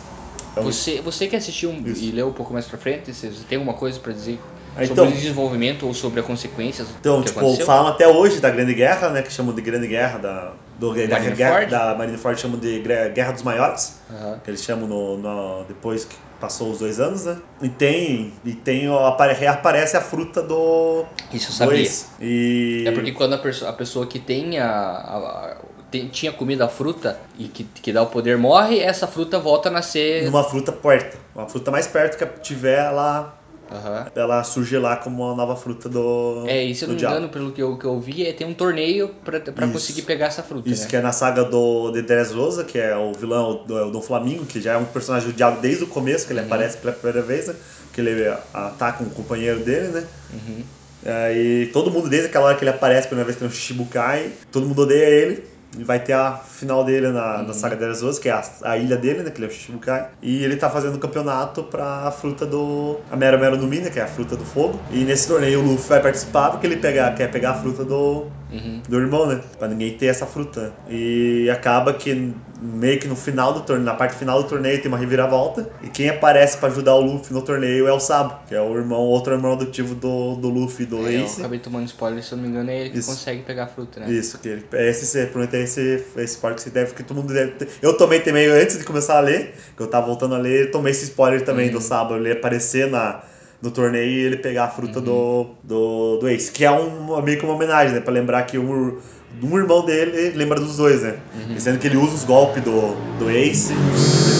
Então, Você, você que assistiu um- Isso. e leu um pouco mais pra frente, você tem alguma coisa pra dizer Ah, sobre então- o desenvolvimento ou sobre as consequências Então, que tipo, aconteceu? falam até hoje da Grande Guerra, né? Que chamam de Grande Guerra da, do, da, Marineford? guerra, da Marineford, chamam de Guerra dos Maiores. Aham. Que eles chamam no, no- depois que passou os dois anos, né? E tem, e tem apare, reaparece a fruta do, Isso eu sabia. E É porque quando a, perso- a pessoa que tem a- a- tem- tinha comido a fruta e que, que dá o poder morre, essa fruta volta a nascer. numa fruta perto, uma fruta mais perto que tiver, ela, Aham. ela surge lá como uma nova fruta do É, e se eu não me engano, pelo que eu, que eu vi, é, tem um torneio pra, pra Isso. conseguir pegar essa fruta. Isso né? que é na saga do de Dressrosa, que é o vilão do, do Flamingo, que já é um personagem do diabo desde o começo, que ele Uhum. aparece pela primeira vez, né? que ele ataca um companheiro dele, né? Uhum. Aí todo mundo, desde aquela hora que ele aparece pela primeira vez, tem um Shichibukai, todo mundo odeia ele. E vai ter a final dele na, Uhum. na saga de Dressrosa, que é a, a ilha dele, né? Que ele é o Shichibukai. E ele tá fazendo o campeonato pra fruta do... A Mero Mero no Mina, que é a fruta do fogo. E nesse torneio o Luffy vai participar porque ele pega, quer pegar a fruta do Uhum. do irmão, né? Pra ninguém ter essa fruta. E acaba que meio que no final do torneio, na parte final do torneio tem uma reviravolta. E quem aparece pra ajudar o Luffy no torneio é o Sabo, que é o irmão, outro irmão adotivo do, do Luffy do É, eu Ace. acabei tomando spoiler, se eu não me engano, é ele que Isso. consegue pegar a fruta, né? Isso, que ele, esse, esse, provavelmente é esse, esse spoiler que você deve, que todo mundo deve ter. Eu tomei também antes de começar a ler, que eu tava voltando a ler, eu tomei esse spoiler também Uhum. do Sabo, ele aparecer na, no torneio e ele pegar a fruta Uhum. do, do, do Ace, que é um, meio que uma homenagem, né? Pra lembrar que um, um irmão dele lembra dos dois, né? Uhum. Sendo que ele usa os golpes do, do Ace,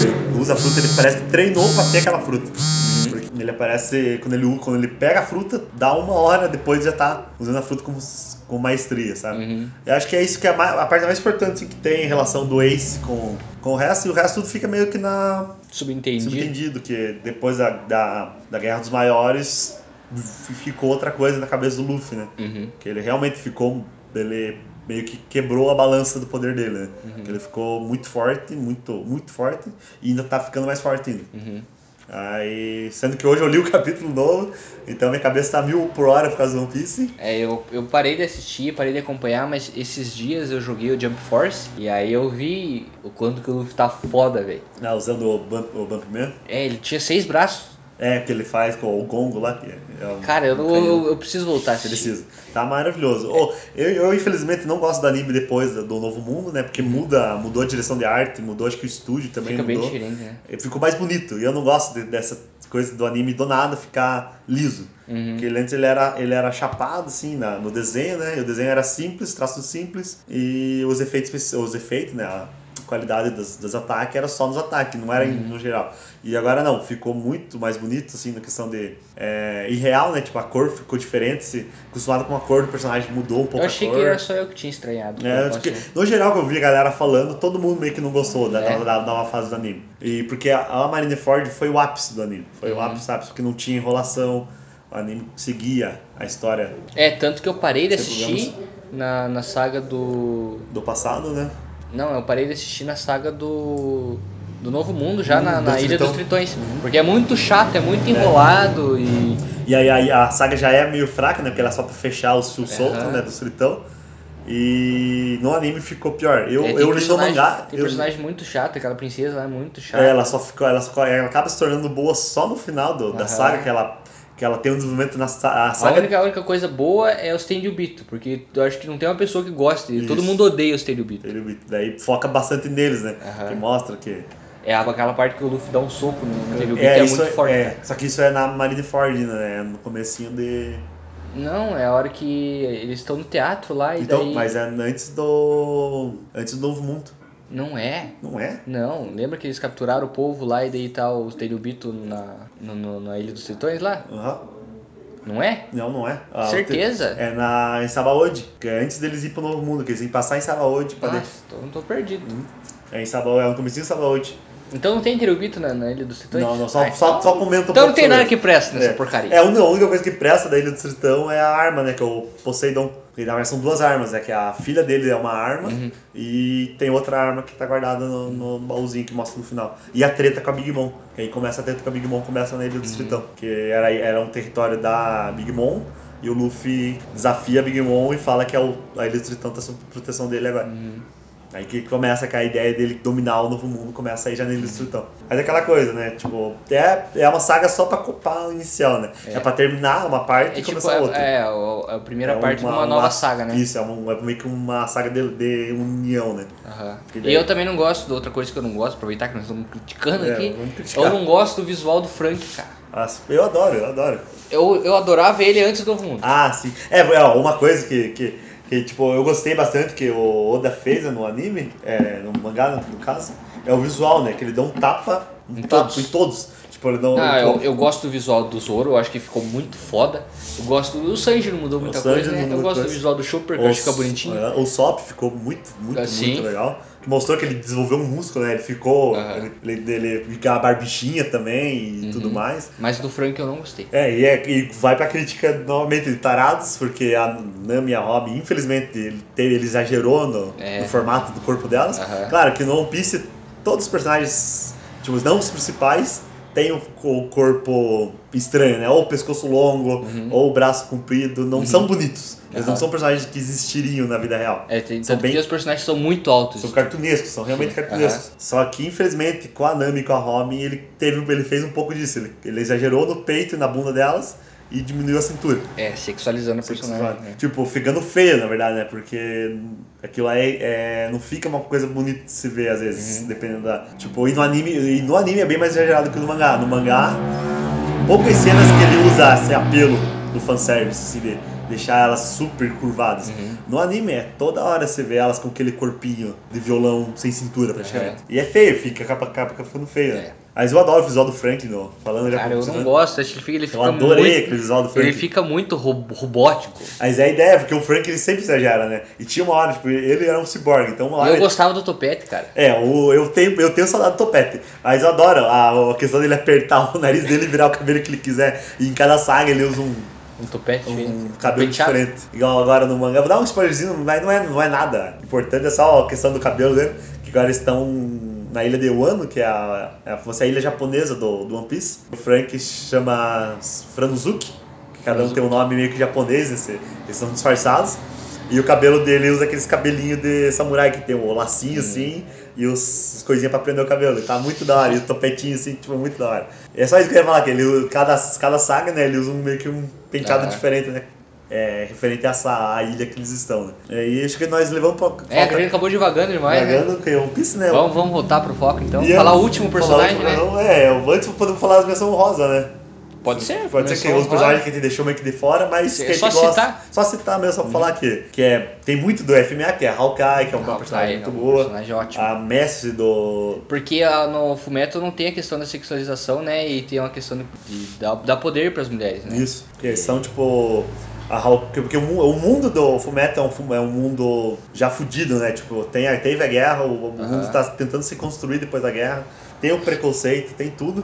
ele usa a fruta, ele parece que treinou pra ter aquela fruta. Uhum. Porque ele aparece, quando ele, quando ele pega a fruta, dá uma hora depois já tá usando a fruta com, com maestria, sabe? Uhum. Eu acho que é isso que é a, parte mais importante que tem em relação do Ace com, com o resto, e o resto tudo fica meio que na Subentendido. subentendido, que depois da, da, da Guerra dos Maiores ficou outra coisa na cabeça do Luffy, né? Uhum. Que ele realmente ficou. Ele meio que quebrou a balança do poder dele, né? Uhum. Ele ficou muito forte, muito, muito forte, e ainda tá ficando mais forte ainda. Uhum. Aí, sendo que hoje eu li o capítulo novo, então minha cabeça tá mil por hora por causa do One Piece. É, eu, eu parei de assistir, parei de acompanhar, mas esses dias eu joguei o Jump Force e aí eu vi o quanto que o Luffy tá foda, velho. né, usando o Bump, o Bump Man. É, ele tinha seis braços. É, que ele faz com o Gongo lá. Que é um- Cara, eu, um eu, eu, preciso voltar a assistir. Preciso. Tá maravilhoso. Oh, eu, eu, infelizmente, não gosto do anime depois do Novo Mundo, né? Porque muda, mudou a direção de arte, mudou acho que o estúdio também Fica bem mudou. diferente, né? Ficou mais bonito. E eu não gosto de- dessa coisa do anime do nada ficar liso. Uhum. Porque ele antes ele era, ele era chapado, assim, na, no desenho, né? E o desenho era simples, traços simples. E os efeitos, os efeitos né? A qualidade dos, dos ataques era só nos ataques, não era Uhum. no geral. E agora não, ficou muito mais bonito, assim, na questão de... É, irreal, né? Tipo, a cor ficou diferente. Se, acostumado com a cor do personagem, mudou um pouco Eu achei que era só eu que tinha estranhado. É, que, no geral, que eu vi a galera falando, todo mundo meio que não gostou da, É. da, da nova fase do anime. E porque a, a Marineford foi o ápice do anime. Foi o Uhum. ápice, sabe? Porque não tinha enrolação, o anime seguia a história É, tanto que eu parei de assistir na, na saga do. do passado, né? Não, eu parei de assistir na saga do. Do Novo Mundo, já Hum, na, na do Ilha dos Tritões. Porque é muito chato, é muito enrolado e. E aí, aí a saga já é meio fraca, né? Porque ela é só pra fechar os fios Aham. soltos, né? Do Tritão. E no anime ficou pior. Eu, É, eu li personagem- mangá. Tem eu- personagem muito chato, aquela princesa lá é muito chata. É, ela só ficou, ela, só, ela acaba se tornando boa só no final do, da saga, que ela, que ela tem um desenvolvimento na sa- a A saga. única, a única coisa boa é os Tenryubito, porque eu acho que não tem uma pessoa que goste. Isso. Todo mundo odeia os Tenryubito. Ele, daí foca bastante neles, né? Que mostra que. É aquela parte que o Luffy dá um soco no Tenryubito, É, é, muito é, forte. é, só que isso é na Marineford, né? É No comecinho de. Não, é a hora que eles estão no teatro lá e Então, daí... mas é antes do. Antes do Novo Mundo. Não é. Não é? Não, lembra que eles capturaram o povo lá e daí tá os Tenryubito na, no- no- na Ilha dos Tritões lá? Aham. Não é? Não, não é. Ah, Certeza? É na, em Sabaody, que é antes deles ir pro Novo Mundo, que eles iam passar em Sabaody pra Nossa, dentro. tô, não tô perdido. É em Sabaody, é no comecinho de Sabaody. Então não tem Tenryubito na, na Ilha dos Tritões? Não, não, só, só, só comenta um Então não tem nada que presta nessa É. porcaria. É, a única- coisa que presta da Ilha do Tritão é a arma, né? Que é o Poseidon. E na verdade são duas armas, né? Que a filha dele é uma arma Uhum. e tem outra arma que tá guardada no, no baúzinho que mostra no final. E a treta com a Big Mom. Que aí começa a treta com a Big Mom, começa na Ilha Uhum. do Tritão. Que era, era um território da Big Mom. E o Luffy desafia a Big Mom e fala que é o, a Ilha do Tritão tá sob proteção dele agora. Uhum. Aí que começa com a ideia dele dominar o novo mundo, começa aí já do Tritão. Mas é aquela coisa, né? Tipo, é, é uma saga só pra copar o inicial, né? É, É. pra terminar uma parte É e tipo, começar é, outra. é, o- é a primeira É parte de uma- uma nova uma- saga, né? Isso, é, é meio que uma saga de, de união, né? Aham. Que E daí- eu também não gosto, de outra coisa que eu não gosto, aproveitar que nós estamos criticando É, aqui. Eu não gosto do visual do Frank, cara. Nossa, eu adoro, eu adoro. Eu, eu adorava ele antes do Novo Mundo. Ah, sim. É, é, uma coisa que, que, que, tipo, eu gostei bastante que o Oda fez no anime, é, no mangá, no, caso, é o visual, né? Que ele dá um tapa em, Em todos. Em todos. Tipo, ele não. Ah, eu, eu gosto do visual do Zoro, eu acho que ficou muito foda. Eu gosto do Sanji, não mudou muita Sanji coisa, né? Eu gosto coisa. do visual do Chopper, que o eu acho que fica bonitinho. é, o Sop ficou muito, muito, Assim. muito legal. Que mostrou que ele desenvolveu um músculo, né? Ele ficou. Aham. Ele, ele, ele fica a barbichinha também e Uhum. tudo mais. Mas do Frank eu não gostei. É, e, é, e vai pra crítica novamente de tarados, porque a Nami e a Robin, infelizmente, ele, teve- ele exagerou no, É. no formato do corpo delas. Aham. Claro que no One Piece, todos os personagens, tipo, não os principais, têm o, o corpo estranho, né? Ou o pescoço longo, Uhum. ou o braço comprido, não são bonitos. Eles não são personagens que existiriam na vida real. É, tem, São bem- os personagens são muito altos. São cartunescos, são realmente cartunescos. Só que, infelizmente, com a Nami e com a Robin, ele, teve, ele fez um pouco disso. Ele, ele exagerou no peito e na bunda delas e diminuiu a cintura. É, sexualizando a personagem. né? Tipo, ficando feio, na verdade, né? Porque aquilo aí é, não fica uma coisa bonita de se ver, às vezes, Uhum. dependendo da. Tipo, e no anime. E no anime é bem mais exagerado que no mangá. No mangá, poucas cenas que ele usa esse apelo do fanservice, assim, de deixar elas super curvadas. Uhum. No anime é toda hora você vê elas com aquele corpinho de violão sem cintura, praticamente. Uhum. E é feio, fica capa a capa ficando feio, né? É. Mas eu adoro o visual do Frank, no, falando já Cara, eu não gosto, acho que ele fica, ele Eu fica adorei muito. aquele visual do Frank. Ele fica muito ro- robótico. Mas é a ideia, porque o Frank ele sempre exagera, né? E tinha uma hora, tipo, ele era um ciborgue, então uma hora. eu ele- gostava do topete, cara. É, o, eu, tenho, eu tenho saudade do topete, mas eu adoro a, a questão dele apertar o nariz dele e virar o cabelo que ele quiser. E em cada saga ele usa um, Um topete. um um cabelo diferente. Igual agora no mangá. Vou dar um spoilerzinho, mas não é, não é nada. O importante é só a questão do cabelo dele, que agora eles estão na ilha de Wano, que é a, é a, a ilha japonesa do, do One Piece. O Frank chama Franuzuki, que cada um tem um nome meio que japonês, esse, eles são disfarçados. E o cabelo dele usa aqueles cabelinhos de samurai que tem o lacinho assim e os, as coisinhas pra prender o cabelo. Tá muito da hora. E o topetinho assim, tipo, muito da hora. É só isso que eu ia falar, que ele, cada, cada saga, né, ele usa um, meio que um penteado Aham. diferente, né? É, referente a essa a ilha que eles estão, né? E acho que nós levamos pra. É, que a gente acabou devagando demais, né? Pagando que é Piece, né? Vamos, vamos voltar pro foco então. E falar eu- o último falar personagem, o né? último- Não, é, antes podemos falar das menções rosa, né? Pode ser. Pode ser que os personagens que a gente deixou meio que de fora, mas É que a gente só gosta. citar. Uhum. Só citar mesmo, só pra falar aqui. Que é, tem muito do FMA, que é a Hawkeye, que é uma Hawkeye, personagem é muito um boa. personagem ótimo. A mestre do. Porque ah, no Fumeto não tem a questão da sexualização, né? E tem uma questão de, dar, dar poder pras mulheres, né? Isso. Que eles são tipo. A Hawkeye, porque o, mu- o mundo do Fullmetal é um, é um mundo já fudido, né? Tipo, tem, a- teve a guerra, o, o mundo Aham. tá tentando se construir depois da guerra. Tem o preconceito, tem tudo.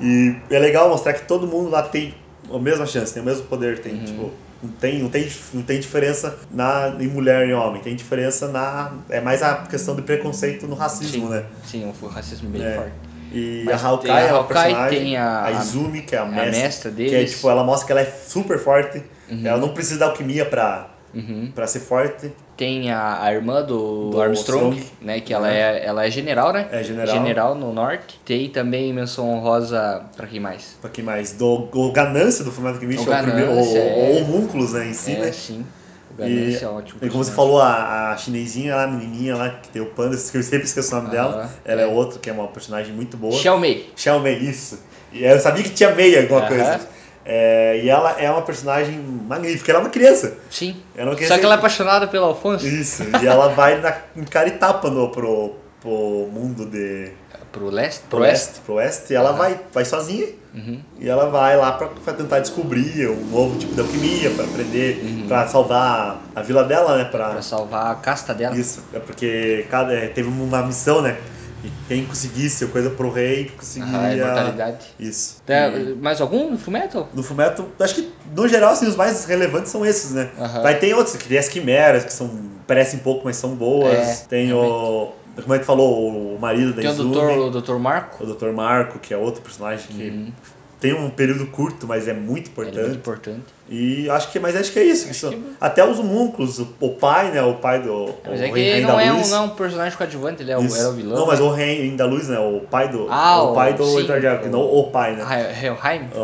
E é legal mostrar que todo mundo lá tem a mesma chance, tem o mesmo poder, tem, Uhum. tipo. Não tem, não, tem, não tem diferença na, em mulher e homem, tem diferença na. É mais a questão de preconceito no racismo, Sim. né? Sim, um racismo bem É. forte. E Mas a Hawkeye a é Hawkeye, personagem, tem a- a Izumi, que é a a mestra, mestra que é tipo, ela mostra que ela é super forte, ela não precisa da alquimia pra, Uhum. pra ser forte, Tem a, a irmã do, Do Armstrong, Armstrong. né? Que ela é, ela é general, né? É general. General no norte. Tem também menção honrosa pra quem mais? pra quem mais, do, o Ganância do Fullmetal Alchemist, é o primeiro, o, Ganância, é. o Homúnculos, né, em si, é, né? sim. O E, Ganância é ótimo. e como você falou, a, a chinesinha lá, a menininha lá, que tem o panda, que eu sempre esqueço o nome Aham, dela, ela é. é. outra, que é uma personagem muito boa. Xiao Mei. Xiao Mei, isso. E eu sabia que tinha Mei alguma Aham. coisa. É, e ela é uma personagem magnífica, ela é uma criança. Sim. É uma Só criança que ela é apaixonada pelo Alfonso. Isso, e ela vai na cara e tapa no, pro, pro mundo de. Pro leste? Pro oeste. Pro oeste, e ela Aham. vai, vai sozinha. Uhum. E ela vai lá pra, pra tentar descobrir um novo tipo de alquimia, pra aprender, pra salvar a vila dela, né? Pra, Uhum. Pra salvar a casta dela. isso, é porque cada, é, teve uma missão, né? E quem conseguisse a coisa pro rei conseguia. Ah, imortalidade. Isso. E mais algum no Fullmetal? no Fumeto, acho que no geral assim, os mais relevantes são esses, né? Aham. Vai ter outros, que tem as quimeras, que são, parecem pouco, mas são boas. É, tem o. Como é que falou, o marido da Tem Izumi, doutor, o doutor Marco. o Dr. Marco, que é outro personagem que Uhum. Tem um período curto, mas é muito importante. é muito importante. E acho que, mas acho que é isso. que que- Até os homúnculos, o, o pai, né? O pai do. Mas o é que ele não é, um, não é um personagem coadjuvante, ele é o, era o vilão. Não, mas né? o Rei da Luz, né? O pai do. Ah, o pai o- do sim, Edward Jack, o- não o pai, né? É Helheim? O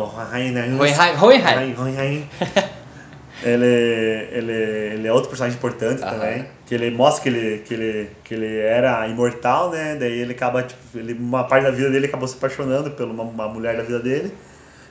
da Luz. Hohenheim. Hohenheim. Hohenheim. Ele, ele, ele é outro personagem importante Aham. também. Que ele mostra que ele, que, ele, que ele era imortal, né? Daí ele acaba, tipo, ele, uma parte da vida dele acabou se apaixonando por uma, uma mulher da vida dele.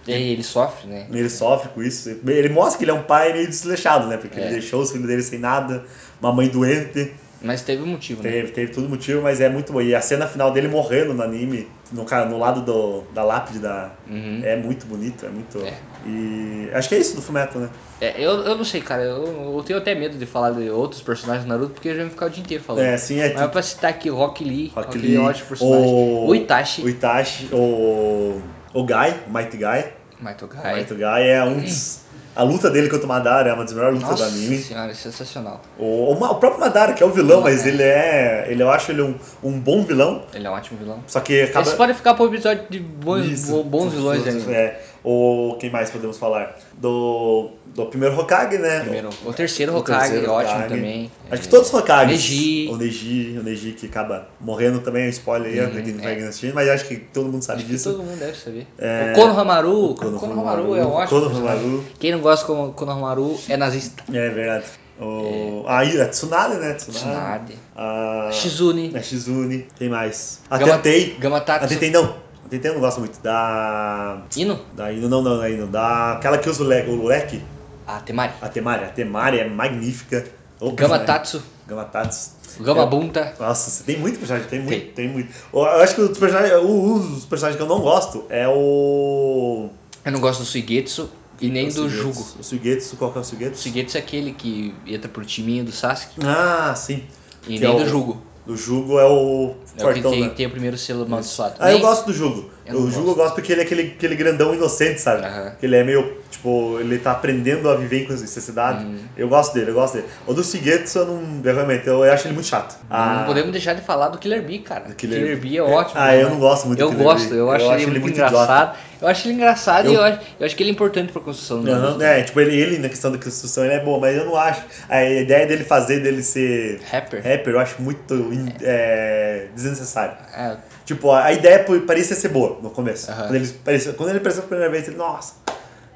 E ele sofre, né? Ele sofre com isso. Ele mostra que ele é um pai meio desleixado, né? Porque É. ele deixou os filhos dele sem nada, uma mãe doente. Mas teve um motivo, né? Teve, teve tudo motivo, mas é muito bom. E a cena final dele morrendo no anime, no, no lado do, da lápide da. Uhum. É muito bonito, é muito. É. E acho que é isso do Fumeto, né? É, eu, eu não sei, cara. Eu, eu tenho até medo de falar de outros personagens do Naruto, porque eu já vou ficar o dia inteiro falando. É, assim, é Mas pra citar aqui o Rock Lee, Rock Rock, Lee, Lee é um ótimo personagem. o- O, Itachi, O Itachi, o. O Guy, o Mighty Guy. Maito O Gai. Mighty Guy é um dos. A luta dele contra o Madara é uma das melhores lutas Nossa do anime. senhora, é sensacional. O, o, o próprio Madara, que é o vilão, Não, mas é. ele é. Ele, eu acho ele um, um bom vilão. Ele é um ótimo vilão. Só que acaba. Esse pode ficar pro episódio de bons, Isso. bo- bons vilões ainda. É. O quem mais podemos falar? Do, do primeiro Hokage, né? Primeiro, o terceiro O Hokage, terceiro ótimo Hokage. também. Acho É, que todos os Hokages. Neji. O Neji, o Neji que acaba morrendo também, é um spoiler aí, Uhum, pra quem não é. vai assistir, mas acho que todo mundo sabe Acho disso. todo mundo deve saber. É, O Konohamaru, o Konohamaru, é ótimo. Konohamaru. Quem não gosta do Konohamaru é nazista. É verdade. O, a Ira, Tsunade, né? Tsunade. Tsunade. A, Shizune. a Shizune. Quem mais? A Gama- Tentei. A Gamatatsu. Tentei não. A Tentei eu não gosto muito. Da. Ino? Da Ino, não, não, da Ino. Da. Aquela que usa o, le, o leque. Ah, Temari. A Temari. A Temari é magnífica. Ô, Gamatatsu. Gamatatsu. Gamabunta. Nossa, você tem muito personagem, tem muito, tem, muito. Eu acho que o personagem, um dos personagens que eu não gosto é o. Eu não gosto do Suigetsu e nem do Suigetsu. Jugo. O Suigetsu, qual que é o O Suigetsu? Suigetsu é aquele que entra pro timinho do Sasuke Ah, sim. e Que nem é do Jugo. O Jugo é o É o que tem, né? tem o primeiro selo amaldiçoado. Ah, eu Nem- gosto do Jugo. Eu não o Jugo eu gosto. gosto porque ele é aquele, aquele grandão inocente, sabe? Que ele é meio, Tipo, ele tá aprendendo a viver com necessidade. Uhum. Eu gosto dele, eu gosto dele. O do Shigetsu, eu não. eu Realmente, eu acho ele muito chato. Ah, Não podemos deixar de falar do Killer Bee, cara. Do Killer, Killer Bee é ótimo. Ah, eu né? não gosto muito do Eu Killer gosto, Bee. eu acho, ele, muito engraçado. Eu acho ele engraçado e Eu- eu acho, eu acho que ele é importante pra construção do mundo. é, tipo, ele, ele na questão da construção ele é bom, mas eu não acho. A ideia dele fazer dele ser Rapper. rapper eu acho muito in- é, desnecessário. É, Tipo, a a ideia parecia ser boa no começo. Aham. Quando, ele parecia, quando ele apareceu pela primeira vez, ele, nossa,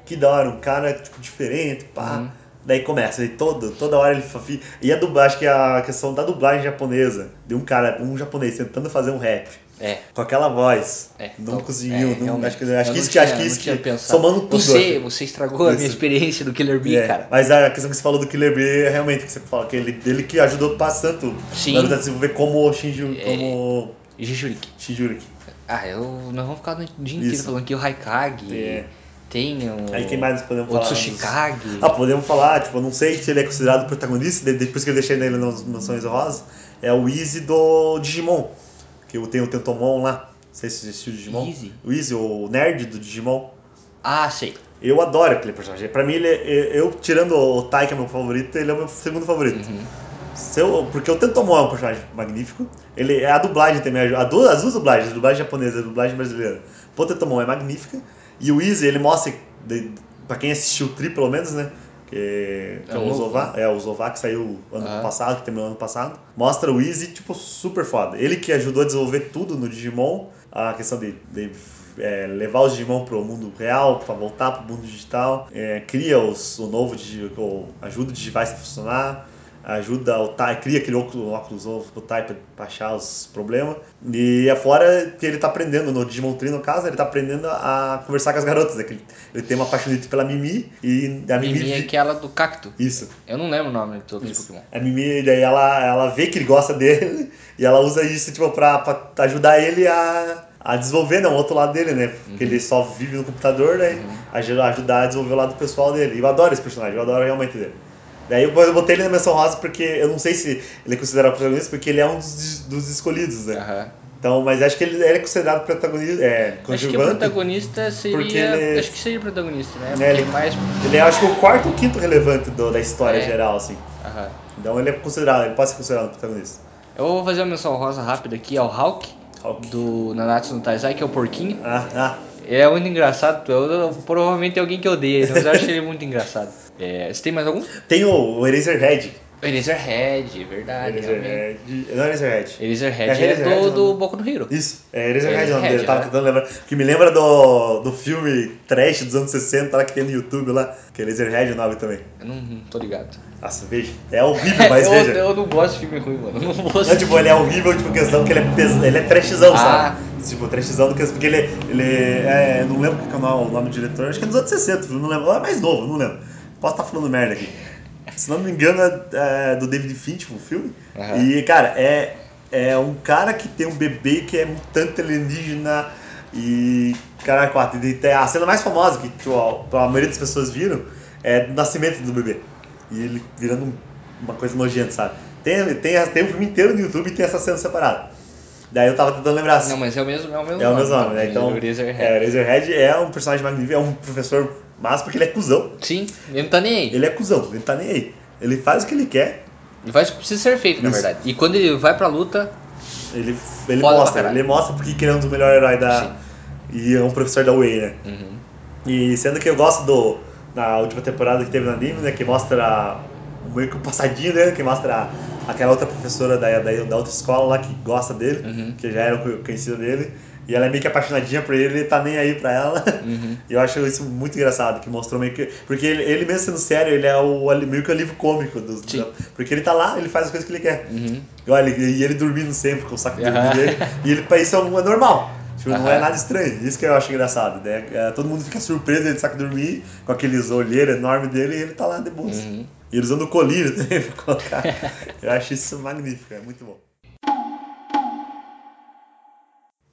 que da hora, um cara tipo, diferente, pá. Uhum. Daí começa, e todo, toda hora ele E a dublagem, acho que a questão da dublagem japonesa, de um cara, um japonês tentando fazer um rap. É. Com aquela voz. É, não então, conseguiu. é, não- acho que, acho que isso que acho que isso que. Somando tudo. Você, acho. você estragou a minha Isso. experiência do Killer Bee, É, cara. Mas a questão que você falou do Killer Bee é realmente que você fala, que ele, ele que ajudou bastante Sim. na hora de desenvolver como o Shinju, É. como Jujuriki. Shinjuriki. Ah, eu, nós vamos ficar o dia inteiro Isso. falando que o Haikage É. tem o... Aí quem mais podemos o falar? Tsushikage. Ah, podemos falar, tipo, eu não sei se ele é considerado protagonista, de- depois que eu deixei nele nas Mansões Rosas, é o Easy do Digimon, que eu tenho o Tentomon lá, não sei se assistiu o Digimon. Easy? O Easy, o nerd do Digimon. Ah, sei. Eu adoro aquele personagem. Pra mim, ele é- eu, tirando o Tai, que é meu favorito, ele é o meu segundo favorito. Uhum. Se eu- porque o Tentomon é um personagem magnífico. Ele, a dublagem também ajuda. As duas dublagens, a dublagem japonesa e a dublagem brasileira. O Tentomon é magnífica. E o Easy, ele mostra, de, pra quem assistiu o Tri, pelo menos, né? Que, que é, É um o Zová, é o Zová que saiu ano Aham. passado, que terminou ano passado. Mostra o Easy, tipo, super foda. Ele que ajudou a desenvolver tudo no Digimon, a questão de, de, é, levar os Digimon pro mundo real, pra voltar pro mundo digital. É, cria os, o novo o- ajuda o Digivice a funcionar. Ajuda o Tai, cria aquele óculos, óculos novo pro Tai pra, achar os problemas. E é fora que ele tá aprendendo, no Digimon Tree, no caso, ele tá aprendendo a conversar com as garotas. Né? Ele, ele tem uma paixonite pela Mimi e a Mimi. Mimi é aquela do cacto. Isso. Eu não lembro o nome de todos os. Pokémon. A Mimi, daí ela, ela vê que ele gosta dele e ela usa isso, tipo, pra, pra ajudar ele a, a desenvolver, não, o outro lado dele, né? Porque ele só vive no computador, né? Aju- Ajudar a desenvolver o lado pessoal dele. E eu adoro esse personagem, eu adoro realmente dele. Daí eu botei ele na menção rosa porque eu não sei se ele é considerado protagonista, porque ele é um dos, dos escolhidos, né? Aham. Então, mas acho que ele, é considerado protagonista, é, Acho que o protagonista seria. Ele- Acho que seria protagonista, né? É, Porque ele- é mais. Ele é, acho que, o quarto ou quinto relevante do- da história É. geral, assim. Aham. Então ele é considerado, ele pode ser considerado protagonista. Eu vou fazer uma menção rosa rápida aqui ao Hulk, Hulk. do Nanatsu no Taizai, que é o porquinho. Ah, ah, Ele é muito engraçado. Eu, eu- provavelmente tem alguém que odeia ele, mas eu acho ele muito engraçado. É, você tem mais algum? Tem o, o Eraserhead. Eraserhead, verdade. realmente. Eraserhead. Não é Eraserhead. Eraserhead É é, Eraserhead, do, não. do Boku no Hero. Isso, é Eraserhead dele, Eraserhead, tava é. tentando lembrar. Que me lembra do, do filme trash dos anos 60 lá que tem no YouTube lá, que é Eraserhead o nome também. Eu não, não tô ligado. Nossa, veja. É horrível, mas eu, veja. eu não gosto de filme ruim, mano. Eu não vou Não, tipo, ele é horrível, tipo, questão que ele é, pes... ele é trashzão, Ah. sabe? Tipo, trashzão do que porque ele, ele é. Não lembro qual é o nome, do diretor, acho que é dos anos 60, não lembro. Ou é mais novo, não lembro. Posso estar falando merda aqui. Se não me engano, é, é do David Fincher, o filme. Aham. E, cara, é, é um cara que tem um bebê que é mutante alienígena e. Caraca, quatro. E a cena mais famosa que tipo, a, a maioria das pessoas viram é do nascimento do bebê. E ele virando um- uma coisa nojenta, sabe? Tem, tem, tem o filme inteiro no YouTube e tem essa cena separada. Daí eu tava tentando lembrar. Não, mas é o mesmo, é o mesmo É o mesmo nome, né? Então, O Eraserhead. é, Razorhead é um personagem magnífico, é um professor massa porque ele é cuzão. Sim, ele não tá nem aí. Ele é cuzão, ele tá nem aí. Ele faz o que ele quer, Ele faz o que precisa ser feito, na Isso. verdade. E quando ele vai pra luta, ele, ele Foda mostra, ele mostra porque que ele é um dos melhores heróis da. Sim. E é um professor da Way, né? uhum. E sendo que eu gosto do. Na última temporada que teve no anime, né? Que mostra meio que o passadinho dele, que mostra aquela outra professora da, da, da outra escola lá que gosta dele, Uhum. que já era conhecida dele. E ela é meio que apaixonadinha por ele, ele tá nem aí pra ela. Uhum. E eu acho isso muito engraçado, que mostrou meio que. Porque ele, ele mesmo sendo sério, ele é o meio que o alívio cômico dos. Da- porque ele tá lá, ele faz as coisas que ele quer. Uhum. E olha, e ele dormindo sempre com o saco de dormir dele. E ele, pra isso é, um- é normal. Tipo, não é nada estranho. Isso que eu acho engraçado. Né? É, todo mundo fica surpreso ele de saco de dormir, com aqueles olheiros enormes dele, e ele tá lá de boas. Uhum. E ele usando o colírio também pra colocar. eu acho isso magnífico, é muito bom.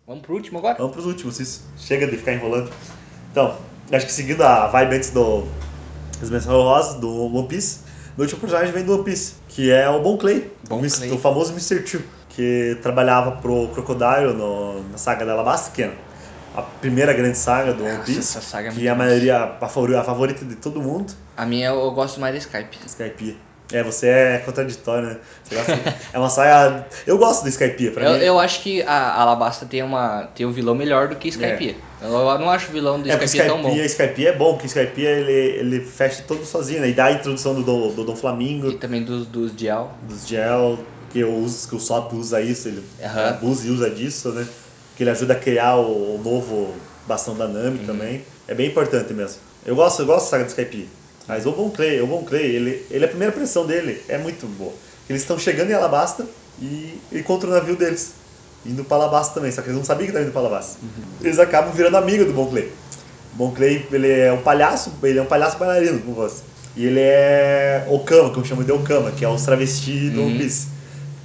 Vamos pro último agora? Vamos pros últimos, isso. Chega de ficar enrolando. Então, acho que seguindo a vibe antes do. As menções honrosas do One Piece, o último personagem vem do One Piece, que é o Bon Clay. Bon o, Clay. o famoso Mr. Two, que trabalhava pro Crocodile no, na saga da Alabasta Pequena. a primeira grande saga do One Piece. essa saga é que muito a maioria, a favori- a favorita de todo mundo, A minha eu gosto mais da Skype. Skypiea. É, você é contraditório, né? É uma saga. Eu gosto do Skypiea, pra Eu, mim. eu acho que a Alabasta tem, uma, tem um vilão melhor do que Skypiea. Eu, eu não acho o vilão do É, porque Skypiea tão bom. Skypiea, Skypiea é bom, porque Skypiea ele, ele fecha todo sozinho, né? E dá a introdução do, Dom- do Dom Flamingo, E também dos, dos Gel. dos gel, que, eu uso, que o Sop usa isso, ele Aham. abusa e usa disso, né? Que ele ajuda a criar o, o novo bastão da Nami Uhum. também. É bem importante mesmo. Eu gosto, eu gosto da saga do Skypiea. Mas o Von Clay, o Von Clay, ele, ele, a primeira pressão dele é muito boa. Eles estão chegando em Alabasta e encontram o navio deles. Indo para Alabasta também, só que eles não sabiam que estavam indo para Alabasta. Uhum. Eles acabam virando amigos do Bon Clay. O Bon Clay, ele é um palhaço, ele é um palhaço bailarino, como você. E ele é Okama, que eu chamo de Okama, que é os travestis do Piece.